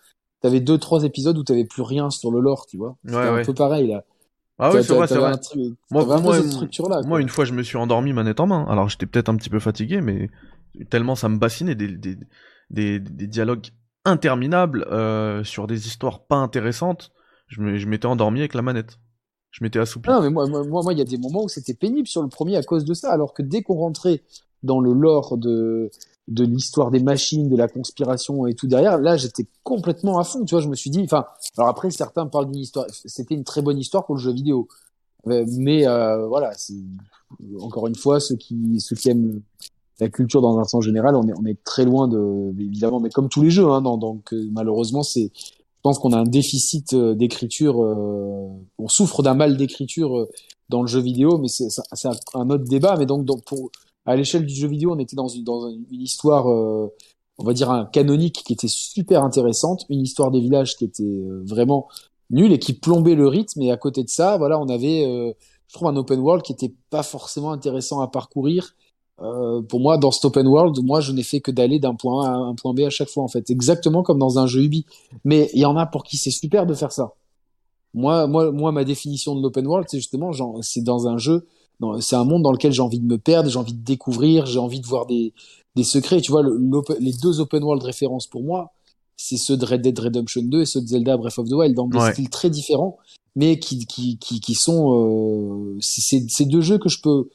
t'avais deux, trois épisodes où t'avais plus rien sur le lore, tu vois. C'était un peu pareil, là.
Ah oui, c'est vrai, c'est vrai. Moi, moi, moi, une fois, je me suis endormi manette en main. Alors, j'étais peut-être un petit peu fatigué, mais tellement ça me bassinait des, des, des, des dialogues interminables euh, sur des histoires pas intéressantes. Je m'étais endormi avec la manette. Je m'étais assoupi.
Non, mais moi, moi, moi, il y a des moments où c'était pénible sur le premier à cause de ça, alors que dès qu'on rentrait dans le lore de de l'histoire des machines, de la conspiration et tout derrière. Là, j'étais complètement à fond. Tu vois, je me suis dit, enfin, alors après, certains parlent d'une histoire. C'était une très bonne histoire pour le jeu vidéo, euh, mais euh, voilà, c'est encore une fois ceux qui ceux qui aiment la culture dans un sens général, on est très loin de évidemment, mais comme tous les jeux, hein, donc euh, malheureusement, c'est je pense qu'on a un déficit d'écriture, on souffre d'un mal d'écriture dans le jeu vidéo, mais c'est un, autre débat. Mais donc, pour à l'échelle du jeu vidéo, on était dans une, histoire, euh, on va dire un canonique qui était super intéressante, une histoire des villages qui était euh, vraiment nulle et qui plombait le rythme. Et à côté de ça, voilà, on avait, euh, je trouve, un open world qui était pas forcément intéressant à parcourir. Pour moi, dans cet open world, moi, je n'ai fait que d'aller d'un point A à un point B à chaque fois, en fait, exactement comme dans un jeu Ubi. Mais il y en a pour qui c'est super de faire ça. Moi, moi, moi, ma définition de l'open world, c'est justement, c'est dans un jeu c'est un monde dans lequel j'ai envie de me perdre, j'ai envie de découvrir, j'ai envie de voir des, des secrets. Tu vois, les deux open world références pour moi, c'est ceux de Red Dead Redemption 2 et ceux de Zelda Breath of the Wild, dans des styles très différents, mais qui, qui, qui, qui sont... Euh, c'est deux jeux que je peux...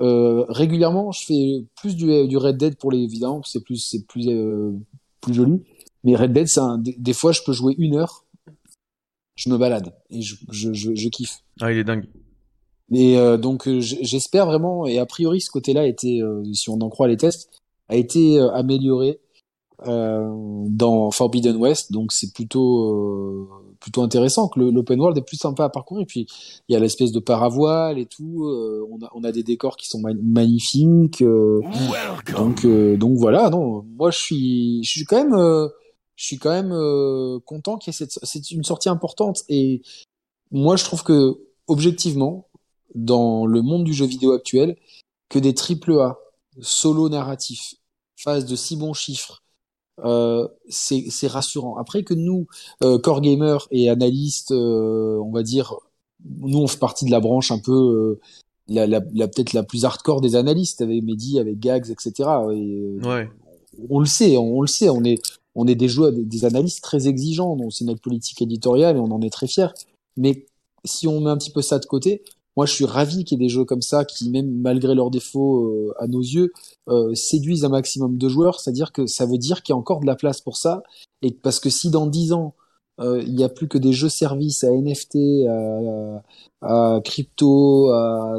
Euh, régulièrement, je fais plus du, du Red Dead pour les évidemment, c'est plus c'est plus euh, plus joli. Mais Red Dead, c'est des, des, fois, je peux jouer une heure, je me balade et je, je, je, je kiffe.
Ah, il est dingue.
Et euh, donc j'espère vraiment, et a priori ce côté-là a été, euh, si on en croit les tests, a été amélioré dans Forbidden West, donc c'est plutôt plutôt intéressant que l'open world est plus sympa à parcourir. Et puis il y a l'espèce de paravoile et tout. on, a, on a des décors qui sont magnifiques. donc donc voilà. Non, moi je suis je suis quand même je suis quand même content qu'il y ait cette c'est une sortie importante. Et moi je trouve que objectivement dans le monde du jeu vidéo actuel que des triple A solo narratifs, phase de si bons chiffres. Euh, c'est rassurant. Après que nous, euh, core gamers et analystes, euh, on va dire, nous on fait partie de la branche un peu la, la, la peut-être la plus hardcore des analystes avec Mehdi, avec Gags, etc. Et,
ouais.
On le sait, on, le sait, on est on est des joueurs, des analystes très exigeants. Donc c'est notre politique éditoriale et on en est très fiers. Mais si on met un petit peu ça de côté, moi, je suis ravi qu'il y ait des jeux comme ça qui, même malgré leurs défauts euh, à nos yeux, euh, séduisent un maximum de joueurs. C'est-à-dire que ça veut dire qu'il y a encore de la place pour ça. Et parce que si dans dix ans, euh, il n'y a plus que des jeux services à NFT, à, crypto, à,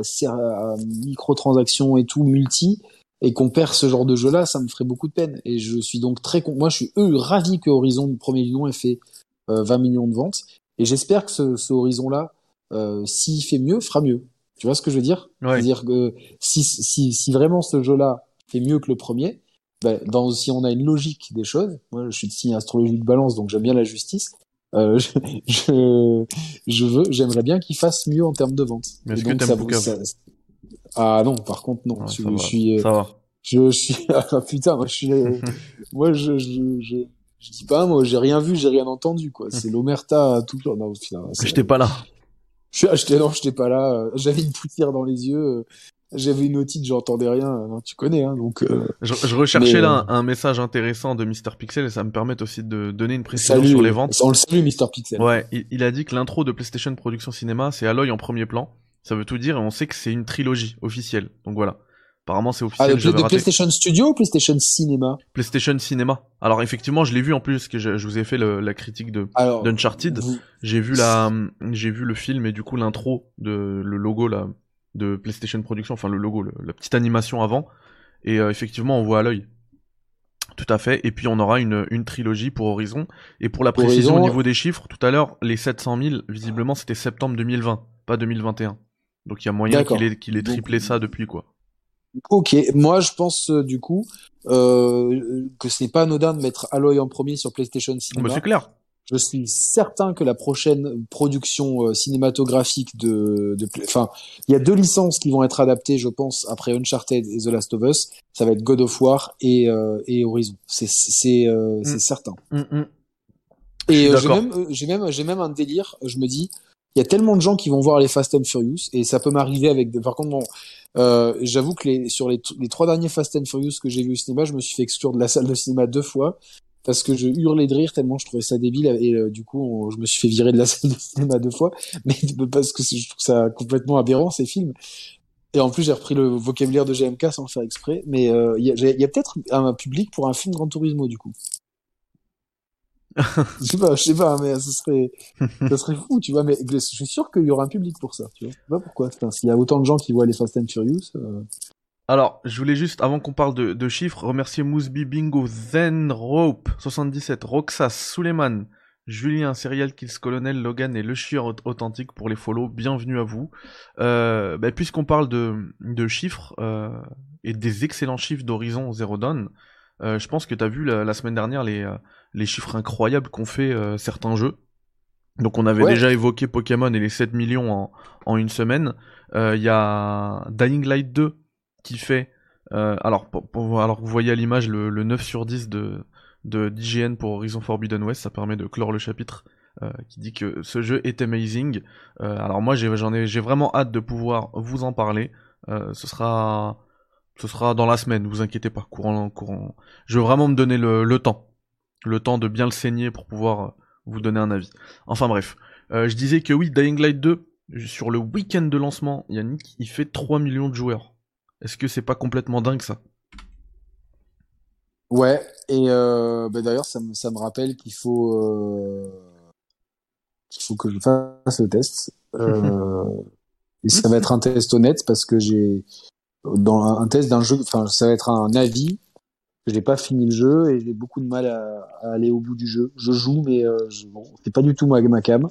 microtransactions et tout, multi, et qu'on perd ce genre de jeu-là, ça me ferait beaucoup de peine. Et je suis donc très. Moi, je suis ravi que Horizon, premier du nom, ait fait 20 millions de ventes. Et j'espère que ce Horizon-là, euh, s'il fait mieux, fera mieux. Tu vois ce que je veux dire? C'est-à-dire que si, si, si vraiment ce jeu-là fait mieux que le premier, ben, dans, si on a une logique des choses, moi je suis de signe astrologique balance, donc j'aime bien la justice, euh, je, je, je, veux, j'aimerais bien qu'il fasse mieux en termes de vente.
Mais est-ce que ça,
Ah non, par contre non. je,
je
suis,
ça va.
Je, suis, ah putain, moi je suis, moi je, je, je, je dis pas, moi j'ai rien vu, j'ai rien entendu quoi. C'est l'omerta tout le Non, putain,
J'étais pas là.
Je acheté, non, j'étais pas là. Euh, j'avais une poussière dans les yeux. Euh, j'avais une otite, j'entendais rien. Non, tu connais, hein, donc. Euh,
je, je, recherchais là un, message intéressant de Mr Pixel et ça me permet aussi de donner une précision sur les ventes.
On le salue, Mr Pixel.
Ouais, il, il, a dit que l'intro de PlayStation Production Cinéma, c'est Aloy en premier plan. Ça veut tout dire et on sait que c'est une trilogie officielle. Donc voilà. Apparemment, c'est officiel.
Ah, de, PlayStation Studio ou PlayStation Cinema
PlayStation Cinema. Alors effectivement, je l'ai vu en plus que je, je vous ai fait le, la critique de d'Uncharted. J'ai vu la, j'ai vu le film et du coup l'intro de le logo là de PlayStation Production, enfin le logo, la petite animation avant. Et euh, effectivement, on voit à l'œil. Tout à fait. Et puis on aura une, une trilogie pour Horizon. Et pour la précision au niveau des chiffres, tout à l'heure, les 700 000, visiblement, c'était septembre 2020, pas 2021. Donc il y a moyen qu'il ait, qu'il ait triplé ça depuis quoi.
Ok, moi je pense euh, du coup euh, que ce n'est pas anodin de mettre Aloy en premier sur PlayStation Cinema.
c'est clair.
Je suis certain que la prochaine production euh, cinématographique de, de, enfin, il y a deux licences qui vont être adaptées, je pense, après Uncharted et The Last of Us. Ça va être God of War et, euh, et Horizon. C'est c'est mm. c'est certain.
Mm, mm.
Et j'ai même j'ai même j'ai même un délire. Je me dis, il y a tellement de gens qui vont voir les Fast and Furious et ça peut m'arriver avec. Par contre, bon, euh, j'avoue que les, sur les, trois derniers Fast and Furious que j'ai vu au cinéma, je me suis fait exclure de la salle de cinéma deux fois parce que je hurlais de rire tellement je trouvais ça débile et euh, du coup je me suis fait virer de la salle de cinéma deux fois mais parce que je trouve ça complètement aberrant ces films Et en plus, j'ai repris le vocabulaire de GMK sans le faire exprès. Mais euh, il y a, peut-être un public pour un film Gran Turismo, du coup. Je sais pas, je sais pas, mais ce serait, ça serait fou, tu vois. Mais je suis sûr qu'il y aura un public pour ça, tu vois. Je sais pas pourquoi. S'il y a autant de gens qui voient les Fast and Furious. Euh...
Alors, je voulais juste, avant qu'on parle de, chiffres, remercier Mousby Bingo, Zen Rope, 77, Roxas, Suleiman, Julien, Serial Kills Colonel, Logan et Le Chien Authentique pour les follow. Bienvenue à vous. Euh, bah, Puisqu'on parle de, chiffres euh, et des excellents chiffres d'Horizon Zero Dawn, je pense que tu as vu la, semaine dernière les, les chiffres incroyables qu'ont fait euh, certains jeux. Donc on avait déjà évoqué Pokémon et les 7 millions en, en une semaine. Il y a Dying Light 2 qui fait... alors, pour, alors vous voyez à l'image le, le 9 sur 10 de, de d'IGN pour Horizon Forbidden West, ça permet de clore le chapitre euh, qui dit que ce jeu est amazing. Euh, alors moi j'ai j'en ai j'ai vraiment hâte de pouvoir vous en parler. Euh, ce sera ce sera dans la semaine, vous inquiétez pas, courant courant. Je veux vraiment me donner le, le temps, le temps de bien le saigner pour pouvoir vous donner un avis. Enfin bref, je disais que oui, Dying Light 2 sur le week-end de lancement, Yannick, il fait 3 millions de joueurs. Est-ce que c'est pas complètement dingue ça?
Ouais, et euh, bah d'ailleurs, ça me, ça me rappelle qu'il faut, euh, qu'il faut que je fasse le test. Euh, et ça va être un test honnête parce que j'ai, dans un, test d'un jeu, enfin, ça va être un avis. J'ai pas fini le jeu et j'ai beaucoup de mal à, à, aller au bout du jeu. Je joue, mais euh, bon, c'est pas du tout ma, ma cam.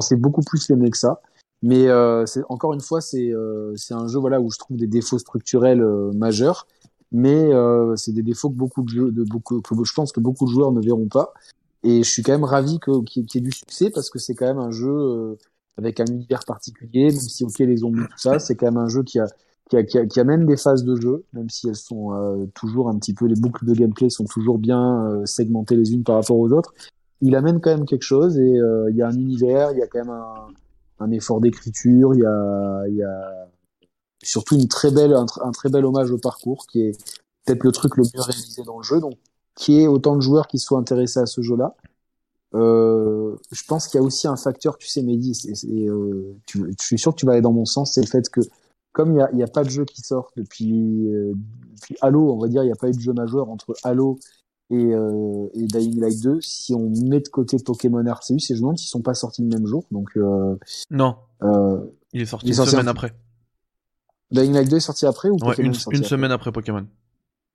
C'est beaucoup plus aimé que ça. Mais euh, encore une fois, c'est euh, un jeu voilà où je trouve des défauts structurels euh, majeurs mais euh, c'est des défauts que beaucoup de jeux, de beaucoup, que je pense que beaucoup de joueurs ne verront pas. Et je suis quand même ravi qu'il y, ait du succès parce que c'est quand même un jeu euh, avec un univers particulier, même si ok les zombies tout ça, c'est quand même un jeu qui a qui, qui, qui amène des phases de jeu, même si elles sont euh, toujours un petit peu les boucles de gameplay sont toujours bien euh, segmentées les unes par rapport aux autres. Il amène quand même quelque chose et euh, il y a un univers, il y a quand même un, un effort d'écriture, il y a, il y a surtout une très belle, un, très bel hommage au parcours qui est peut-être le truc le mieux réalisé dans le jeu. Donc, qui est autant de joueurs qui soient intéressés à ce jeu-là. Euh, je pense qu'il y a aussi un facteur, tu sais, Mehdi, et, euh, je suis sûr que tu vas aller dans mon sens, c'est le fait que comme il n'y a, y a, pas de jeu qui sort depuis, euh, depuis Halo, on va dire, il n'y a pas eu de jeu majeur entre Halo et, euh, et Dying Light 2. Si on met de côté Pokémon Arceus, et je me demande s'ils sont pas sortis le même jour. Donc euh,
non,
euh,
il est sorti une semaine après.
Dying Light 2 est sorti après ou
ouais, une, une semaine après Pokémon.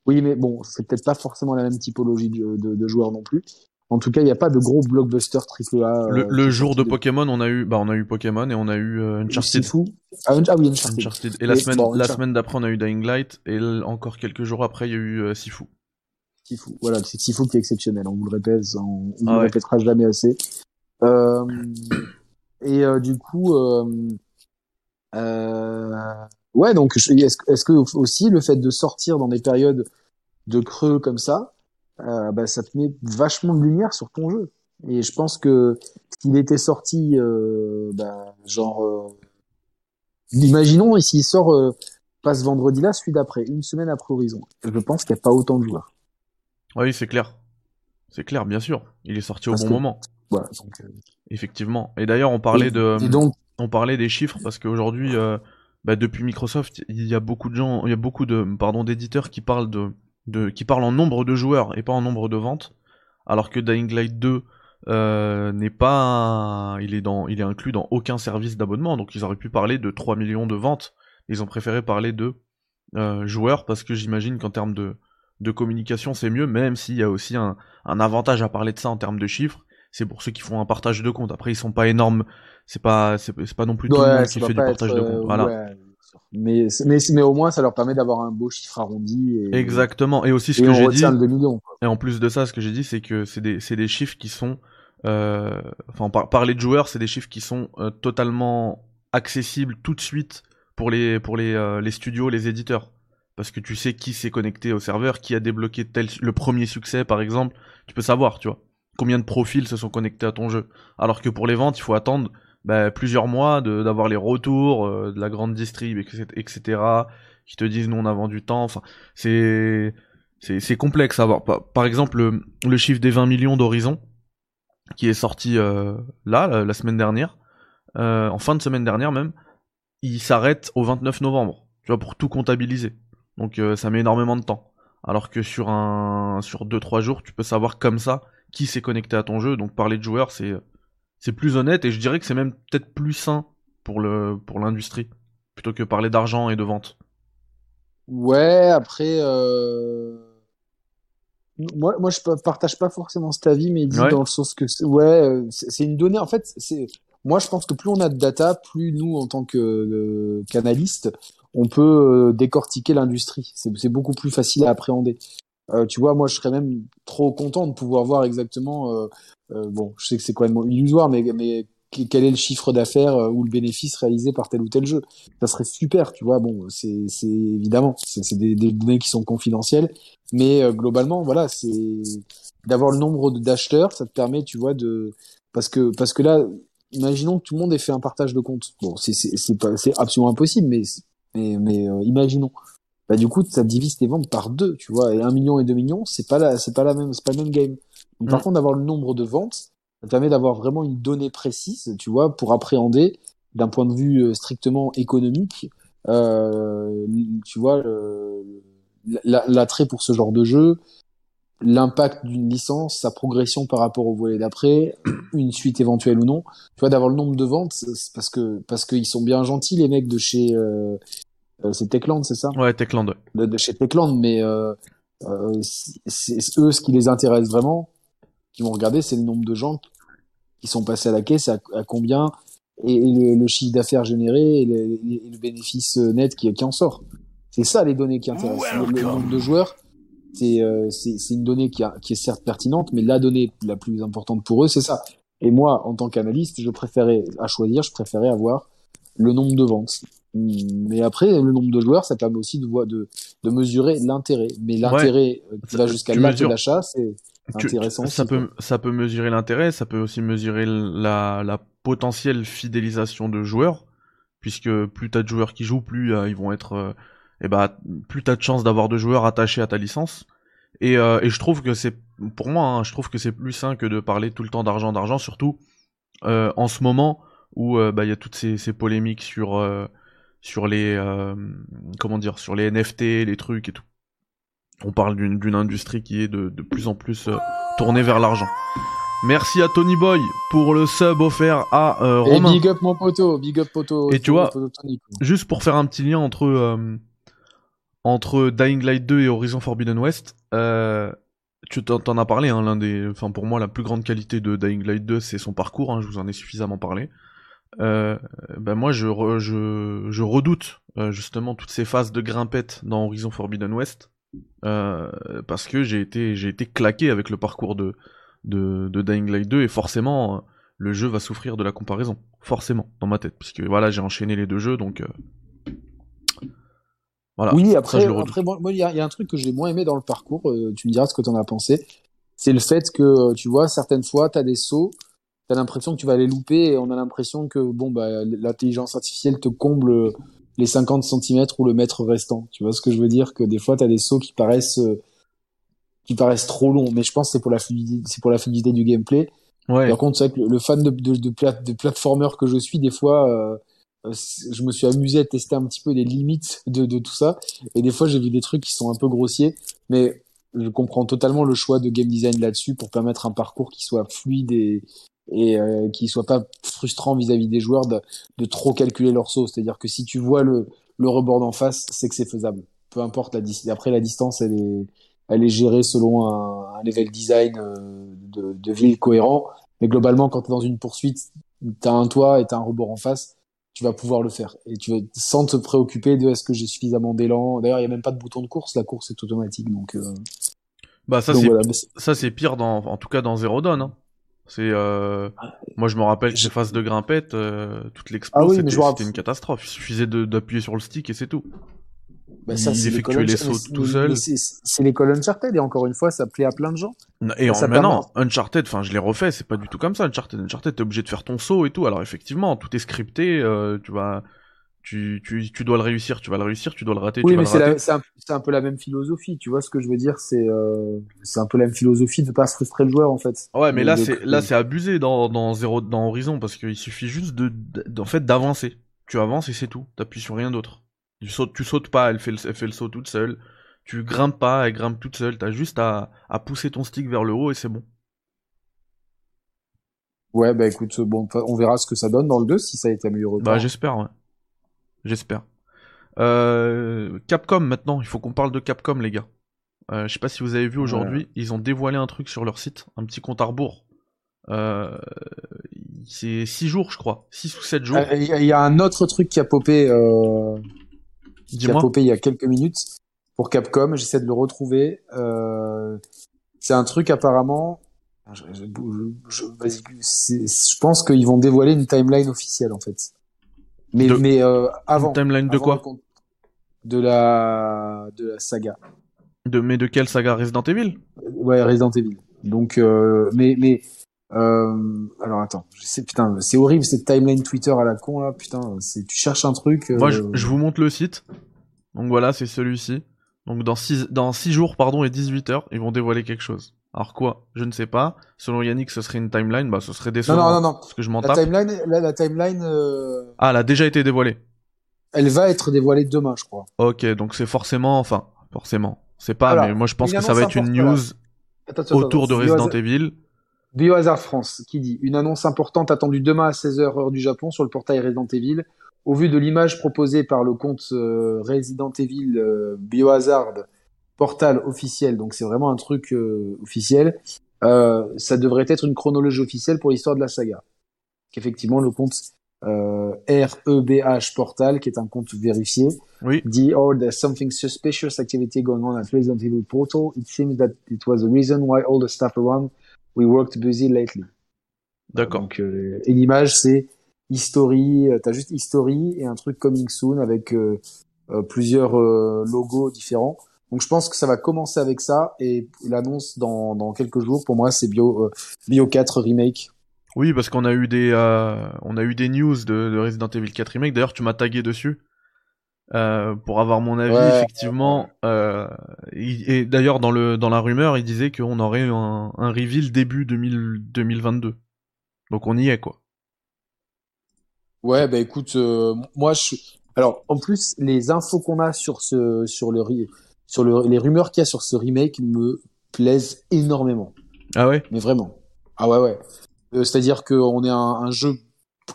Oui, mais bon, c'est peut-être pas forcément la même typologie de, de, de joueurs non plus. En tout cas, il n'y a pas de gros blockbuster triple A.
Le, le jour de Pokémon, on a eu, bah, on a eu Pokémon et on a eu euh, Uncharted.
Fou. Ah, ah, oui, Uncharted.
Uncharted. Et la semaine, bon, la semaine d'après, on a eu Dying Light et encore quelques jours après, il y a eu euh, Sifu.
Sifu. Voilà, c'est Sifu qui est exceptionnel. On vous le répète, on, on ah, le répétera jamais assez. Euh, et euh, du coup, euh, euh, ouais, donc est-ce est que aussi le fait de sortir dans des périodes de creux comme ça, euh, bah, ça te met vachement de lumière sur ton jeu. Et je pense que s'il était sorti, euh, bah, genre, euh, imaginons et s'il sort pas ce vendredi-là, celui d'après, une semaine après Horizon, je pense qu'il n'y a pas autant de joueurs.
Oui, c'est clair. C'est clair, bien sûr. Il est sorti au bon moment.
Voilà, donc,
Effectivement. Et d'ailleurs, on parlait
et,
de,
et donc,
on parlait des chiffres parce qu'aujourd'hui, bah, depuis Microsoft, il y a beaucoup de gens, il y a beaucoup de, pardon, d'éditeurs qui parlent de, de, qui parlent en nombre de joueurs et pas en nombre de ventes, alors que Dying Light 2 euh, n'est pas, il est dans, il est inclus dans aucun service d'abonnement, donc ils auraient pu parler de 3 millions de ventes. Ils ont préféré parler de euh, joueurs parce que j'imagine qu'en termes de, de communication c'est mieux, même s'il y a aussi un, un avantage à parler de ça en termes de chiffres c'est pour ceux qui font un partage de compte. Après, ils sont pas énormes. C'est pas, c'est pas non plus tout
ouais,
le monde qui fait du partage
être,
de compte. Voilà.
Ouais, mais, mais, mais au moins, ça leur permet d'avoir un beau chiffre arrondi. Et,
Exactement. Et aussi, ce
et
que j'ai dit.
retient le 2 millions. quoi.
Et en plus de ça, ce que j'ai dit, c'est que c'est des, c'est des chiffres qui sont, euh, enfin, par, parler de joueurs, c'est des chiffres qui sont euh, totalement accessibles tout de suite pour les, pour les, euh, les studios, les éditeurs. Parce que tu sais qui s'est connecté au serveur, qui a débloqué tel, le premier succès, par exemple. Tu peux savoir, tu vois combien de profils se sont connectés à ton jeu. Alors que pour les ventes, il faut attendre bah, plusieurs mois d'avoir les retours euh, de la grande distrib, etc., qui te disent nous on a vendu temps. Enfin, c'est complexe à voir. Par exemple, le, le chiffre des 20 millions d'Horizon, qui est sorti euh, là, la, semaine dernière, euh, en fin de semaine dernière même, il s'arrête au 29 novembre. tu vois, pour tout comptabiliser. Donc ça met énormément de temps. Alors que sur sur 2-3 jours, tu peux savoir comme ça qui s'est connecté à ton jeu. Donc parler de joueurs, c'est c'est plus honnête et je dirais que c'est même peut-être plus sain pour le pour l'industrie plutôt que parler d'argent et de vente.
Ouais, après, euh... moi, moi, je partage pas forcément cet avis, mais dit dans le sens que, ouais, euh, c'est une donnée. En fait, c'est moi, je pense que plus on a de data, plus nous, en tant que canalistes, on peut euh, décortiquer l'industrie. C'est beaucoup plus facile à appréhender. Euh, tu vois, moi, je serais même trop content de pouvoir voir exactement. Euh, euh bon, je sais que c'est quand même illusoire, mais, mais quel est le chiffre d'affaires ou le bénéfice réalisé par tel ou tel jeu Ça serait super, tu vois. Bon, c'est évidemment, c'est des, des, données qui sont confidentielles, mais globalement, voilà, c'est d'avoir le nombre d'acheteurs, ça te permet, tu vois, de parce que parce que là, imaginons que tout le monde ait fait un partage de compte. Bon, c'est c'est absolument impossible, mais mais, mais euh, imaginons. Bah, du coup, ça divise tes ventes par deux, tu vois. Et un million et deux millions, c'est pas la, c'est pas la même, c'est pas le même game. Donc, Par mm. contre, d'avoir le nombre de ventes, ça permet d'avoir vraiment une donnée précise, tu vois, pour appréhender d'un point de vue euh, strictement économique, euh, tu vois, l'attrait pour ce genre de jeu, l'impact d'une licence, sa progression par rapport au volet d'après, une suite éventuelle ou non. Tu vois, d'avoir le nombre de ventes, parce que parce qu'ils sont bien gentils les mecs de chez euh c'est Techland, c'est ça?
Ouais, Techland.
De, de, chez Techland, mais euh, euh, c'est eux ce qui les intéresse vraiment, qui vont regarder, c'est le nombre de gens qui sont passés à la caisse, à, combien et, le, chiffre d'affaires généré et le, bénéfice net qui, qui en sort. C'est ça les données qui intéressent. le nombre de joueurs euh, c'est c'est une donnée qui, a, qui est certes pertinente, mais la donnée la plus importante pour eux, c'est ça. Et moi, en tant qu'analyste, je préférais, à choisir, je préférais avoir le nombre de ventes. Mais après, le nombre de joueurs, ça permet aussi de, de, de mesurer l'intérêt. Mais l'intérêt euh, qui va jusqu'à l'acte d'achat, c'est intéressant.
ça, peut, ça peut mesurer l'intérêt, ça peut aussi mesurer la, la potentielle fidélisation de joueurs, puisque plus t'as de joueurs qui jouent, plus euh, ils vont être et bah plus t'as de chances d'avoir de joueurs attachés à ta licence. Et, euh, et je trouve que c'est, pour moi, hein, je trouve que c'est plus sain que de parler tout le temps d'argent, d'argent, surtout euh, en ce moment où euh, bah il y a toutes ces, ces polémiques sur euh, sur les euh, comment dire, sur les NFT, les trucs et tout. On parle d'une industrie qui est de, de plus en plus tournée vers l'argent. Merci à Tony Boy pour le sub offert à euh, Romain.
Et big up mon poteau, big up poteau.
Et tu vois, juste pour faire un petit lien entre euh, entre Dying Light 2 et Horizon Forbidden West, euh, tu t'en as parlé, hein, l'un des, enfin pour moi la plus grande qualité de Dying Light 2 c'est son parcours, hein, je vous en ai suffisamment parlé. Euh, ben moi je, je, je redoute euh, justement toutes ces phases de grimpette dans Horizon Forbidden West euh, parce que j'ai été j'ai été claqué avec le parcours de, de, de Dying Light 2 et forcément le jeu va souffrir de la comparaison forcément dans ma tête puisque voilà j'ai enchaîné les deux jeux donc
oui, après, après moi, il y, a, un truc que j'ai moins aimé dans le parcours. Tu me diras ce que tu en as pensé. C'est le fait que, tu vois, certaines fois, tu as des sauts, tu as l'impression que tu vas les louper et on a l'impression que, bon, bah, l'intelligence artificielle te comble les 50 cm ou le mètre restant. Tu vois ce que je veux dire? Que des fois, tu as des sauts qui paraissent, euh, qui paraissent trop longs. Mais je pense que c'est pour la fluidité, c'est pour la fluidité du gameplay. Ouais. Par contre, c'est vrai que le, fan de, de, de, de platformer que je suis, des fois, euh, je me suis amusé à tester un petit peu les limites de, de tout ça. Et des fois, j'ai vu des trucs qui sont un peu grossiers, mais je comprends totalement le choix de game design là-dessus pour permettre un parcours qui soit fluide et, et euh, qui soit pas frustrant vis-à-vis des joueurs de, de, trop calculer leur saut. C'est-à-dire que si tu vois le, le rebord en face, c'est que c'est faisable. Peu importe la distance. Après, la distance, elle est, elle est gérée selon un, un level design euh, de, de ville cohérent. Mais globalement, quand tu es dans une poursuite, tu as un toit et tu as un rebord en face tu vas pouvoir le faire. Et tu vas, sans te préoccuper de est-ce que j'ai suffisamment d'élan. D'ailleurs, il n'y a même pas de bouton de course, la course est automatique. Donc, euh...
bah, ça, c'est, ça, c'est pire dans, en tout cas dans Zero Dawn, hein. C'est, euh... moi, je me rappelle que ces phases de grimpette, euh, toute l'expo, ah c'était, une catastrophe. Il suffisait d'appuyer sur le stick et c'est tout.
Bah, ça, il effectuait les sauts tout seul. C'est l'école Uncharted et encore une fois, ça plaît à plein de gens.
Et en, maintenant, Uncharted, enfin, je l'ai refait, c'est pas du tout comme ça. Uncharted, Uncharted, t'es obligé de faire ton saut et tout. Alors effectivement, tout est scripté. Euh, tu vas, tu, tu, tu dois le réussir, tu vas le réussir, tu dois le rater.
Oui,
mais
c'est un, un, peu la même philosophie. Tu vois ce que je veux dire C'est euh, c'est un peu la même philosophie de pas se frustrer le joueur en fait.
Ouais, mais là c'est là c'est abusé dans dans zéro dans Horizon parce qu'il suffit juste de, en fait d'avancer. Tu avances et c'est tout. T'appuies sur rien d'autre. Tu sautes, tu sautes pas, elle fait, le, elle fait le saut toute seule. Tu grimpes pas, elle grimpe toute seule. T'as juste à, à pousser ton stick vers le haut et c'est bon.
Ouais, bah écoute, bon, on verra ce que ça donne dans le 2 si ça a été amélioré.
Bah j'espère, ouais. J'espère. Euh, Capcom maintenant, il faut qu'on parle de Capcom les gars. Euh, je sais pas si vous avez vu aujourd'hui, ils ont dévoilé un truc sur leur site, un petit compte à rebours. Euh, c'est 6 jours, je crois. 6 ou 7 jours.
Euh, Il y, a un autre truc qui a popé, euh, qui a popé il y a quelques minutes pour Capcom. J'essaie de le retrouver. Euh, c'est un truc apparemment. Je, je- je pense qu'ils vont dévoiler une timeline officielle en fait. Mais,
De-
mais euh, avant.
Une timeline de
avant
quoi
De la de la saga.
de, Mais de quelle saga? Resident Evil?
Ouais, Resident Evil. Donc, euh, mais, mais, euh, alors attends, sais, putain, c'est horrible cette timeline Twitter à la con là, putain, c'est, tu cherches un truc.
Moi, je, je vous montre le site. Donc voilà, c'est celui-ci. Donc dans 6 dans six jours pardon, et 18 heures, ils vont dévoiler quelque chose. Alors quoi Je ne sais pas. Selon Yannick, ce serait une timeline. Bah, ce serait
Non,
décevant.
non, non, non.
Parce que je m'en
La
tape.
timeline, la, la timeline, euh,
Ah, elle a déjà été dévoilée.
elle va être dévoilée demain, je crois.
Ok, donc c'est forcément, enfin, forcément. C'est pas,
Alors,
mais moi je pense que ça va être une news
Attends, attends,
autour de Resident Evil.
Biohazard France qui dit une annonce importante attendue demain à 16h heure du Japon sur le portail Resident Evil. Au vu de l'image proposée par le compte euh, Resident Evil euh, Biohazard portal officiel, donc c'est vraiment un truc euh, officiel, euh, ça devrait être une chronologie officielle pour l'histoire de la saga. Qu'effectivement le compte euh, REBH portal, qui est un compte vérifié,
Oui.
dit oh there's something suspicious activity going on at Resident Evil portal. It seems that it was the reason why all the staff around we worked busy lately.
D'accord.
Donc, euh, et l'image, c'est History, euh, t'as juste History et un truc Coming Soon avec euh, euh, plusieurs logos différents. Donc je pense que ça va commencer avec ça et l'annonce dans, dans quelques jours, pour moi, c'est Bio, euh, Bio 4 Remake.
Oui, parce qu'on a eu des, euh, on a eu des news de, de Resident Evil 4 remake. D'ailleurs, tu m'as tagué dessus euh, pour avoir mon avis.
Ouais.
effectivement. Et d'ailleurs, dans le, dans la rumeur, il disait qu'on aurait un, un reveal début 2000 2022. Donc on y est quoi.
Ouais, bah écoute, moi je alors en plus les infos qu'on a sur ce sur le sur le, les rumeurs qu'il y a sur ce remake me plaisent énormément.
Ah ouais?
mais vraiment. Ah ouais ouais. Euh, C'est-à-dire qu'on est un, un jeu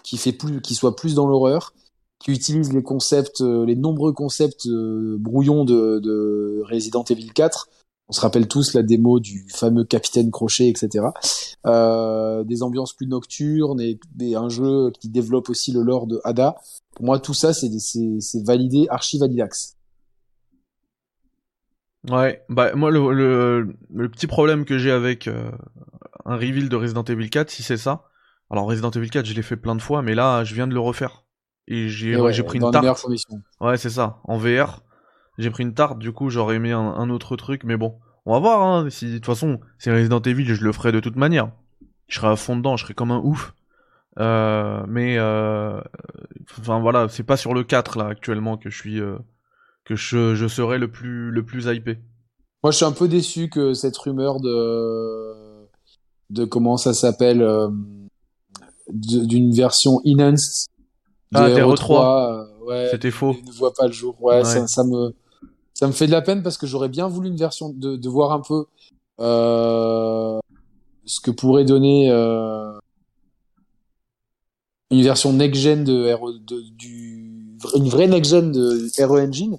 qui fait plus, qui soit plus dans l'horreur, qui utilise les concepts, euh, les nombreux concepts euh, brouillons de, de Resident Evil 4. On se rappelle tous la démo du fameux Capitaine Crochet, etc. Euh, des ambiances plus nocturnes et, et un jeu qui développe aussi le lore de Ada. Pour moi, tout ça, c'est validé, archi validax.
Ouais, bah moi le, le, le petit problème que j'ai avec euh, un reveal de Resident Evil 4, si c'est ça. Alors Resident Evil 4, je l'ai fait plein de fois, mais là je viens de le refaire. Et j'ai
ouais,
pris une tarte. Ouais, c'est ça, en VR. J'ai pris une tarte, du coup j'aurais aimé un, un autre truc, mais bon. On va voir, hein. Si, de toute façon, c'est Resident Evil, je le ferai de toute manière. Je serai à fond dedans, je serai comme un ouf. Euh, mais, euh, enfin voilà, c'est pas sur le 4 là actuellement que je suis, euh, que je, je serai le plus, le plus hypé.
Moi, je suis un peu déçu que cette rumeur de de comment ça s'appelle euh, d'une version enhanced de
Ah,
Hero
d'Hero
3, euh, ouais,
C'était faux.
ne voit pas le jour. Ouais,
Ouais.
Ça, ça me ça me fait de la peine parce que j'aurais bien voulu une version de, de voir un peu euh, ce que pourrait donner une version next gen de, de du une vraie next gen de Hero Engine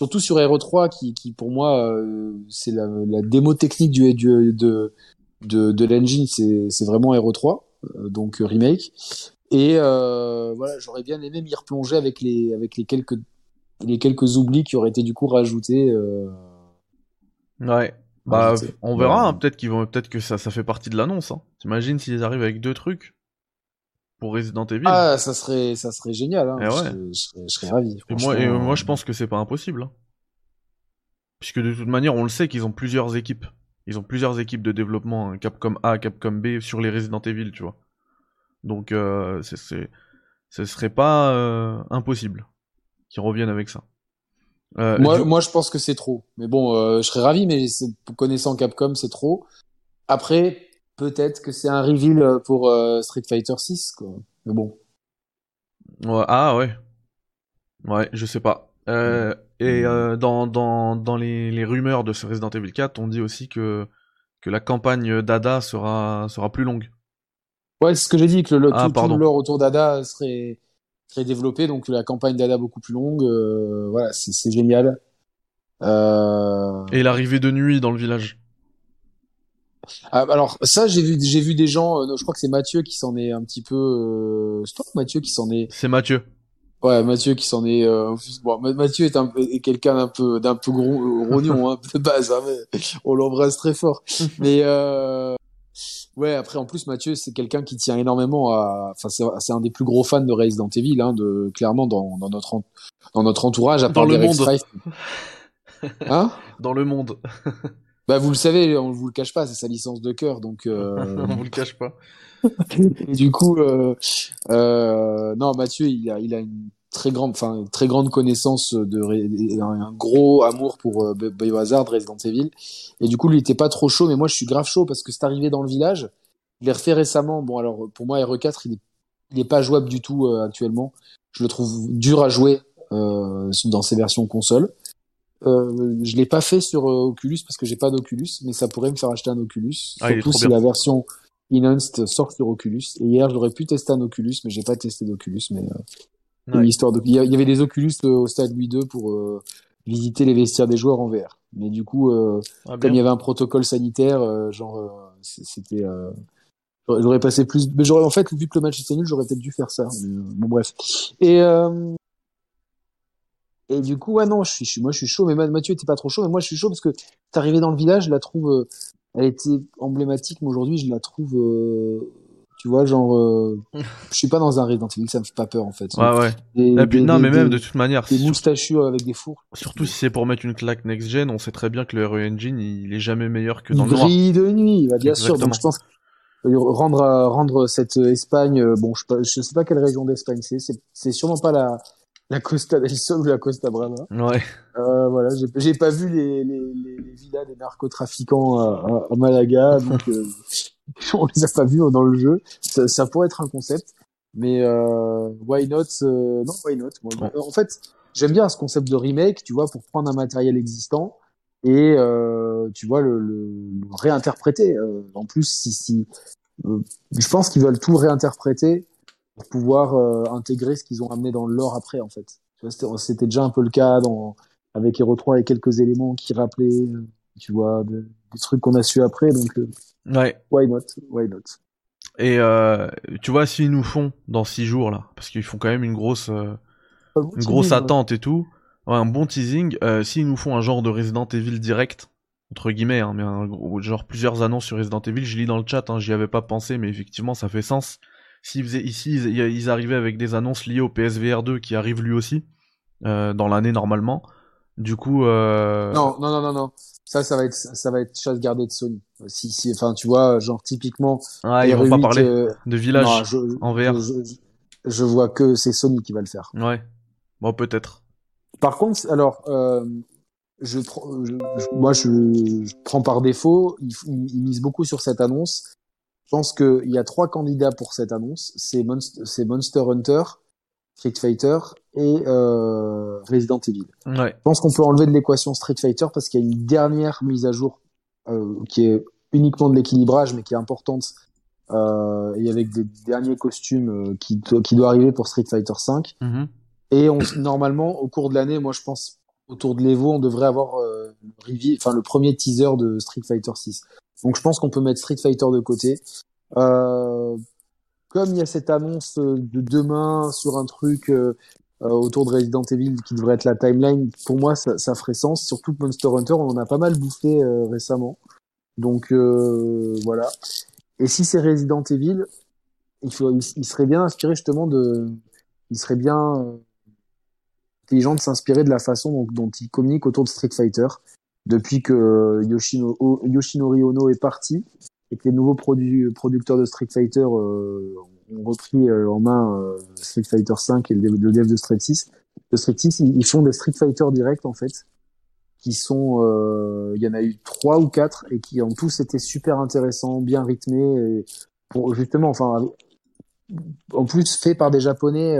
surtout sur Hero 3 qui, qui pour moi euh, c'est la, la démo technique du, du de de, de l'engine c'est vraiment Hero 3 euh, donc euh, remake et euh, voilà j'aurais bien aimé m'y replonger avec les avec les quelques les quelques oublis qui auraient été du coup rajoutés
Ouais. Bah, on verra. Hein, Peut-être qu'ils vont, peut-être que ça, ça fait partie de l'annonce. Hein. T'imagines s'ils arrivent avec deux trucs pour Resident Evil.
ah ça serait ça serait génial hein.
Eh
je, serais, je, serais, je serais ravi
et moi, et
franchement.
moi, je pense que c'est pas impossible. hein. Puisque de toute manière, on le sait qu'ils ont plusieurs équipes. Ils ont plusieurs équipes de développement, hein, Capcom A, Capcom B, sur les Resident Evil, tu vois. Donc, euh, c'est, ce serait pas euh, impossible qu'ils reviennent avec ça. Euh,
Moi,
du-
moi, je pense que c'est trop. Mais bon, euh, je serais ravi, mais connaissant Capcom, c'est trop. Après, peut-être que c'est un reveal pour euh, Street Fighter 6, quoi. Mais bon.
Ouais, ah ouais. Ouais, je sais pas. Euh, et euh, dans, dans, dans les, les rumeurs de ce Resident Evil 4, on dit aussi que, que la campagne d'Ada sera, sera plus longue.
Ouais, c'est ce que j'ai dit, que le,
Ah,
tout, tout autour d'Ada serait, serait développé, donc la campagne d'Ada beaucoup plus longue. voilà, c'est génial.
Et l'arrivée de nuit dans le village.
Ah, alors ça, j'ai vu, j'ai vu des gens. euh, je crois que c'est Mathieu qui s'en est un petit peu. Euh... C'est toi, Mathieu, qui s'en est.
C'est Mathieu.
Ouais, Mathieu qui s'en est. Euh... Bon, Ma- Mathieu est, un... peu- est quelqu'un d'un peu, d'un peu gros, euh, rognon hein, de base, hein, mais on l'embrasse très fort. mais euh... ouais, après en plus Mathieu, c'est quelqu'un qui tient énormément à. Enfin, c'est un des plus gros fans de Resident Evil, hein, de clairement dans, dans notre en- dans notre entourage, à
Dans
part
le
Derek
monde.
Strife. Hein?
Dans le monde.
Bah vous le savez, on vous le cache pas, c'est sa licence de cœur, donc. Euh...
on vous le cache pas.
Du coup, euh, euh, non, Mathieu, il a, il a une très grande, enfin, une très grande connaissance de, Ré- un, gros amour pour euh, Bi- Biohazard, Resident Evil. Et du coup, lui, il était pas trop chaud, mais moi, je suis grave chaud parce que c'est arrivé dans le village. Je l'ai refait récemment. Bon, alors, pour moi, RE4, il est, il est pas jouable du tout euh, actuellement. Je le trouve dur à jouer euh, dans ses versions console. Euh, je l'ai pas fait sur euh, Oculus parce que j'ai pas d'Oculus, mais ça pourrait me faire acheter un Oculus.
Ah,
surtout si
bien.
la version Enhanced sort sur Oculus. Et hier, j'aurais pu tester un Oculus, mais j'ai pas testé d'Oculus. Mais euh,
Ouais.
histoire de... il y avait des Oculus euh, au stade Louis II pour euh, visiter les vestiaires des joueurs en VR. Mais du coup, euh,
Ah,
comme il y avait un protocole sanitaire, euh, genre, c'était. euh, J'aurais passé plus. Mais j'aurais en fait, vu que le match était nul, j'aurais peut-être dû faire ça. Mais, bon, bref. Et euh, et du coup, ouais, non, je suis, je suis- moi, je suis chaud. Mais Ma- Mathieu était pas trop chaud, mais moi, je suis chaud parce que t'es arrivé dans le village, je la trouve. euh, elle était emblématique, mais aujourd'hui, je la trouve. euh, tu vois, genre, euh, je suis pas dans un Resident Evil, ça me fait pas peur en fait.
Ouais, ouais.
Des-
Et puis,
des-
non,
des-
mais même de toute manière,
des moustachus avec des fours.
surtout si c'est pour mettre une claque next-gen, on sait très bien que le RE Engine, il est jamais meilleur que dans
Il
le noir.
brille de nuit, bah, bien sûr. Donc je pense que euh, rendre rendre cette Espagne, bon, je, sais pas- je sais pas quelle région d'Espagne. C'est c'est sûrement pas la la Costa del Sol ou la Costa Brava.
Ouais.
Euh, voilà, j'ai j'ai pas vu les les, les, les villas des narcotrafiquants à, à, à Malaga, donc euh, on les a pas vus dans le jeu. Ça, ça pourrait être un concept, mais euh, why not euh, Non, why not Moi,
Bon.
En fait, j'aime bien ce concept de remake, tu vois, pour prendre un matériel existant et euh, tu vois le, le, le réinterpréter. Euh, en plus, si, si euh, je pense qu'ils veulent tout réinterpréter pour pouvoir euh, intégrer ce qu'ils ont amené dans le lore après, en fait. C'était déjà un peu le cas dans, avec Hero 3 et quelques éléments qui rappelaient, euh, tu vois, de- des trucs qu'on a su après. Donc, euh,
Ouais.
why not? Why not?
Et euh, tu vois, s'ils nous font dans six jours là, parce qu'ils font quand même une grosse, une grosse attente et tout, ouais, un bon teasing. S'ils nous font un genre de Resident Evil direct, entre guillemets, hein, mais un genre plusieurs annonces sur Resident Evil, je lis dans le chat, hein, j'y avais pas pensé, mais effectivement, ça fait sens. S'ils faisaient ici, ils, ils arrivaient avec des annonces liées au PSVR 2 qui arrive lui aussi euh, dans l'année normalement. Du coup, euh...
Non, non, non, non, non. Ça, ça va être, ça va être chasse gardée de Sony. Si, si, enfin, tu vois, genre typiquement.
ah, ils vont pas
R8,
parler
euh,
de village
non, je,
en VR.
je, je- je vois que c'est Sony qui va le faire.
Ouais. Bon, peut-être.
Par contre, alors, euh, je, je- moi, je, je prends par défaut. Ils il, il misent beaucoup sur cette annonce. Je pense qu'il y a trois candidats pour cette annonce. C'est Monster, Hunter, Street Fighter et euh, Resident Evil.
Ouais.
Je pense qu'on peut enlever de l'équation Street Fighter parce qu'il y a une dernière mise à jour euh, qui est uniquement de l'équilibrage, mais qui est importante. Euh, et avec des derniers costumes euh, qui, qui doit arriver pour Street Fighter 5.
Mhm.
Et on, normalement, au cours de l'année, moi je pense autour de l'Evo, on devrait avoir euh, le, le premier teaser de Street Fighter 6. Donc je pense qu'on peut mettre Street Fighter de côté. Euh, comme il y a cette annonce euh, de demain sur un truc euh, autour de Resident Evil qui devrait être la timeline, pour moi ça, ça ferait sens. Surtout que Monster Hunter, on en a pas mal bouffé euh, récemment. Donc voilà. Et si c'est Resident Evil, il, serait bien inspiré justement de, il serait bien intelligent de s'inspirer de la façon dont, dont il communique autour de Street Fighter depuis que Yoshinori Ono est parti et que les nouveaux producteurs de Street Fighter euh, ont repris euh, en main euh, Street Fighter 5 et le, dev- le dev de Street 6. De Street 6, ils, font des Street Fighter direct en fait, qui sont, il y en a eu trois ou quatre et qui ont tous été super intéressants, bien rythmés, pour justement, enfin, en plus fait par des Japonais.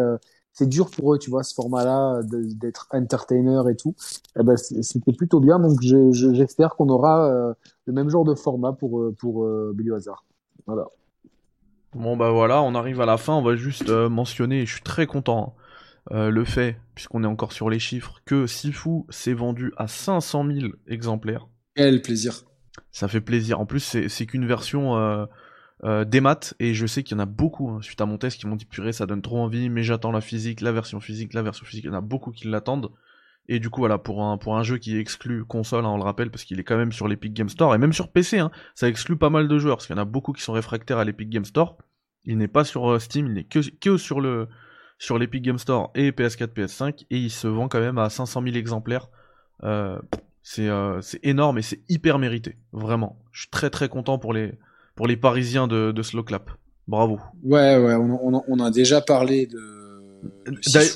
C'est dur pour eux, tu vois, ce format-là, d'être entertainer et tout. Eh ben, c'était plutôt bien, donc je- je- j'espère qu'on aura euh, le même genre de format pour, euh, pour euh, Biohazard. Voilà.
Bon bah voilà, on arrive à la fin, on va juste euh, mentionner, et je suis très content, hein, euh, le fait, puisqu'on est encore sur les chiffres, que Sifu s'est vendu à 500 000 exemplaires.
Quel plaisir.
Ça fait plaisir. En plus, c'est c'est qu'une version euh, des maths, et je sais qu'il y en a beaucoup, hein, suite à mon test, qui m'ont dit purée, ça donne trop envie, mais j'attends la physique, la version physique, la version physique. Il y en a beaucoup qui l'attendent. Et du coup, voilà, pour un, pour un jeu qui exclut console, hein, on le rappelle, parce qu'il est quand même sur l'Epic Game Store, et même sur PC, hein, ça exclut pas mal de joueurs, parce qu'il y en a beaucoup qui sont réfractaires à l'Epic Game Store. Il n'est pas sur euh, Steam, il n'est que, sur le sur l'Epic Game Store et PS4, PS5, et il se vend quand même à 500 000 exemplaires. Euh, c'est énorme et c'est hyper mérité, vraiment. Je suis très très content pour les, pour les Parisiens de, de Slow Clap. Bravo.
Ouais, ouais, on, on, on a déjà parlé de.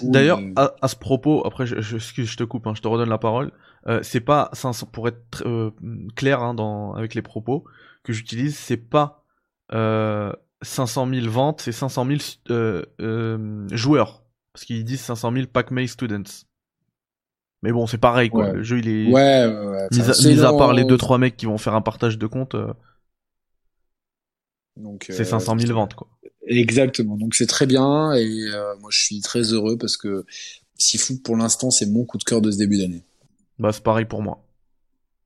D'ailleurs, à, à ce propos, après, je, je, excuse, je te coupe, hein, je te redonne la parole. Euh, c'est pas 500, pour être tr- euh, clair hein, dans, avec les propos que j'utilise, c'est pas euh, 500 000 ventes, c'est 500 000 euh, euh, joueurs. Parce qu'ils disent 500 000 Pac-May students. Mais bon, c'est pareil quoi.
Ouais.
Le jeu il est.
Ouais, ouais.
Mis, à, mis à part les 2-3 mecs qui vont faire un partage de compte, euh,
Donc,
c'est
euh,
500 000 ventes quoi.
Exactement. Donc c'est très bien et euh, moi je suis très heureux parce que Sifu pour l'instant c'est mon coup de cœur de ce début d'année.
Bah, c'est pareil pour moi.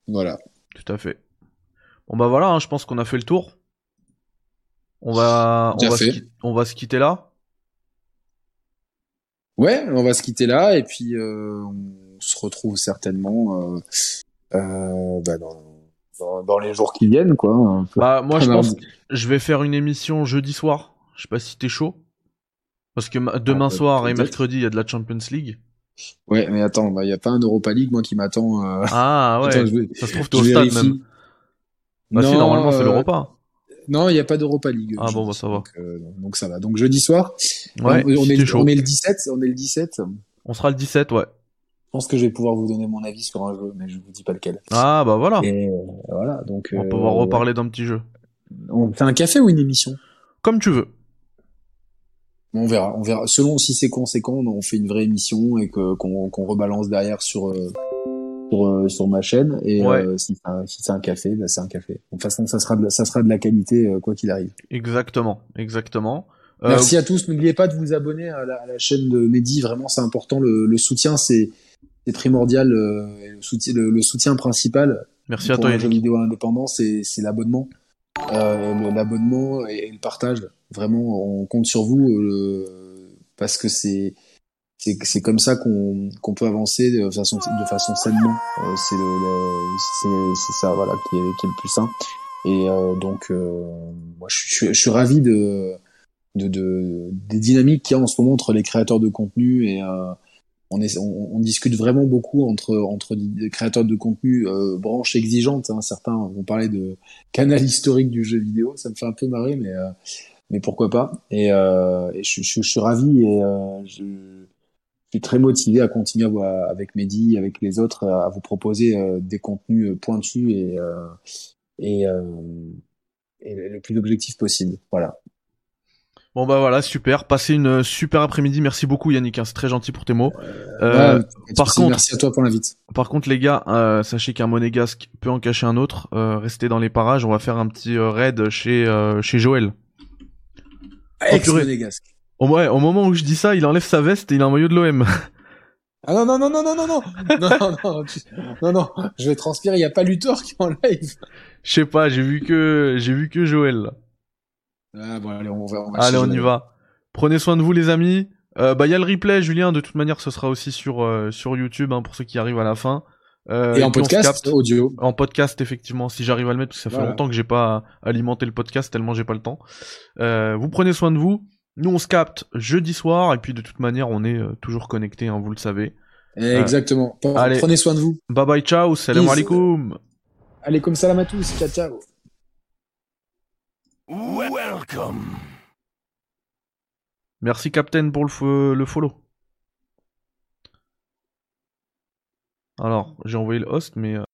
Voilà.
Tout à fait. Bon bah voilà, hein, je pense qu'on a fait le tour. On va, se, on va se quitter là.
Ouais, on va se quitter là et puis euh, on se retrouve certainement euh, euh, bah, dans, dans, dans les jours qui viennent quoi.
Bah moi je pense que je vais faire une émission jeudi soir. Je sais pas si t'es chaud. Parce que ma- demain
bah,
soir et mercredi il y a de la Champions League.
Ouais, mais attends, bah, il y a pas un Europa League moi qui m'attend. euh,
Ah ouais.
attends, je vais-
Ça se trouve t'es au stade même. Bah si
Non,
normalement c'est
euh,
l'Europa.
Non, il n'y a pas d'Europa League.
Ah bon, bah, ça va.
Donc, euh, donc ça va. Donc jeudi soir,
Ouais.
on,
si
est,
chaud.
on est le 17, on est le 17. Je
On sera le 17 ouais.
Pense que je vais pouvoir vous donner mon avis sur un jeu, mais je vous dis pas lequel.
Ah bah voilà.
Et euh, voilà, donc
On va
euh,
pouvoir reparler d'un petit jeu.
On fait un café ou une émission?
Comme tu veux.
On verra, on verra. Selon si c'est conséquent, on fait une vraie émission et que qu'on rebalance derrière sur euh, sur, euh, sur ma chaîne. Et
Ouais.
euh, si, c'est un- si c'est un café, bah, c'est un café. De toute façon, ça sera de la, ça sera de la qualité euh, quoi qu'il arrive.
Exactement. Exactement. Euh,
Merci à tous. N'oubliez pas de vous abonner à la, à la chaîne de Mehdi. Vraiment, c'est important. Le, le soutien, c'est c'est primordial. euh, et le, soutien, le, le soutien principal
Merci à
pour
toi
un jeu
Yannick.
vidéo indépendant, c'est l'abonnement. Euh, l'abonnement et, et le partage. Vraiment, on compte sur vous euh, parce que c'est c'est comme ça qu'on qu'on peut avancer de façon de façon sainement. Euh, c'est le, le- c'est c'est ça voilà qui est qui est le plus sain. Et euh, donc euh, moi je suis je suis ravi de de, de des dynamiques qu'il y a en ce moment entre les créateurs de contenu et on, est, on, on discute vraiment beaucoup entre, entre créateurs de contenu euh, branches exigeantes. Hein. Certains vont parler de canal historique du jeu vidéo. Ça me fait un peu marrer, mais, euh, mais pourquoi pas. Et, euh, je, je, suis ravi et euh, je, suis très motivé à continuer à, avec Mehdi, avec les autres, à, vous proposer euh, des contenus pointus et, euh, et, euh, et le plus objectif possible. Voilà.
Bon bah voilà, super. Passez une super après-midi. Merci beaucoup Yannick, hein, c'est très gentil pour tes mots. Euh,
Ouais,
par
merci,
contre-
merci à toi pour l'invite.
Par contre les gars, euh, sachez qu'un monégasque peut en cacher un autre. Euh, restez dans les parages, on va faire un petit euh, raid chez euh, chez Joël. purée.
Ex-monégasque.
Au, ouais, au moment où je dis ça, il enlève sa veste et il a un maillot de l'OM.
Ah non, non, non, non, non, non, non, non, non, non, non, je vais transpirer, il n'y a pas Luthor qui est en live.
Je sais pas, j'ai vu que j'ai vu que Joël.
Ah bon, allez, on va, on va
Allez, on y va. Prenez soin de vous les amis. Euh, bah il y a le replay Julien, de toute manière ce sera aussi sur euh, sur YouTube hein, pour ceux qui arrivent à la fin. Euh,
Et en podcast, audio.
En podcast, effectivement, si j'arrive à le mettre, parce que ça fait
Voilà.
longtemps que j'ai pas alimenté le podcast tellement j'ai pas le temps. Vous prenez soin de vous. Nous, on se capte jeudi soir, et puis de toute manière, on est toujours connectés, hein, vous le savez.
Exactement.
Allez.
Prenez soin de vous.
Bye bye, ciao, salam alaikum.
Allez, comme salam à tous. Ciao, ciao.
Welcome.
Merci, Captain, pour le, le follow. Alors, j'ai envoyé le host, mais... euh,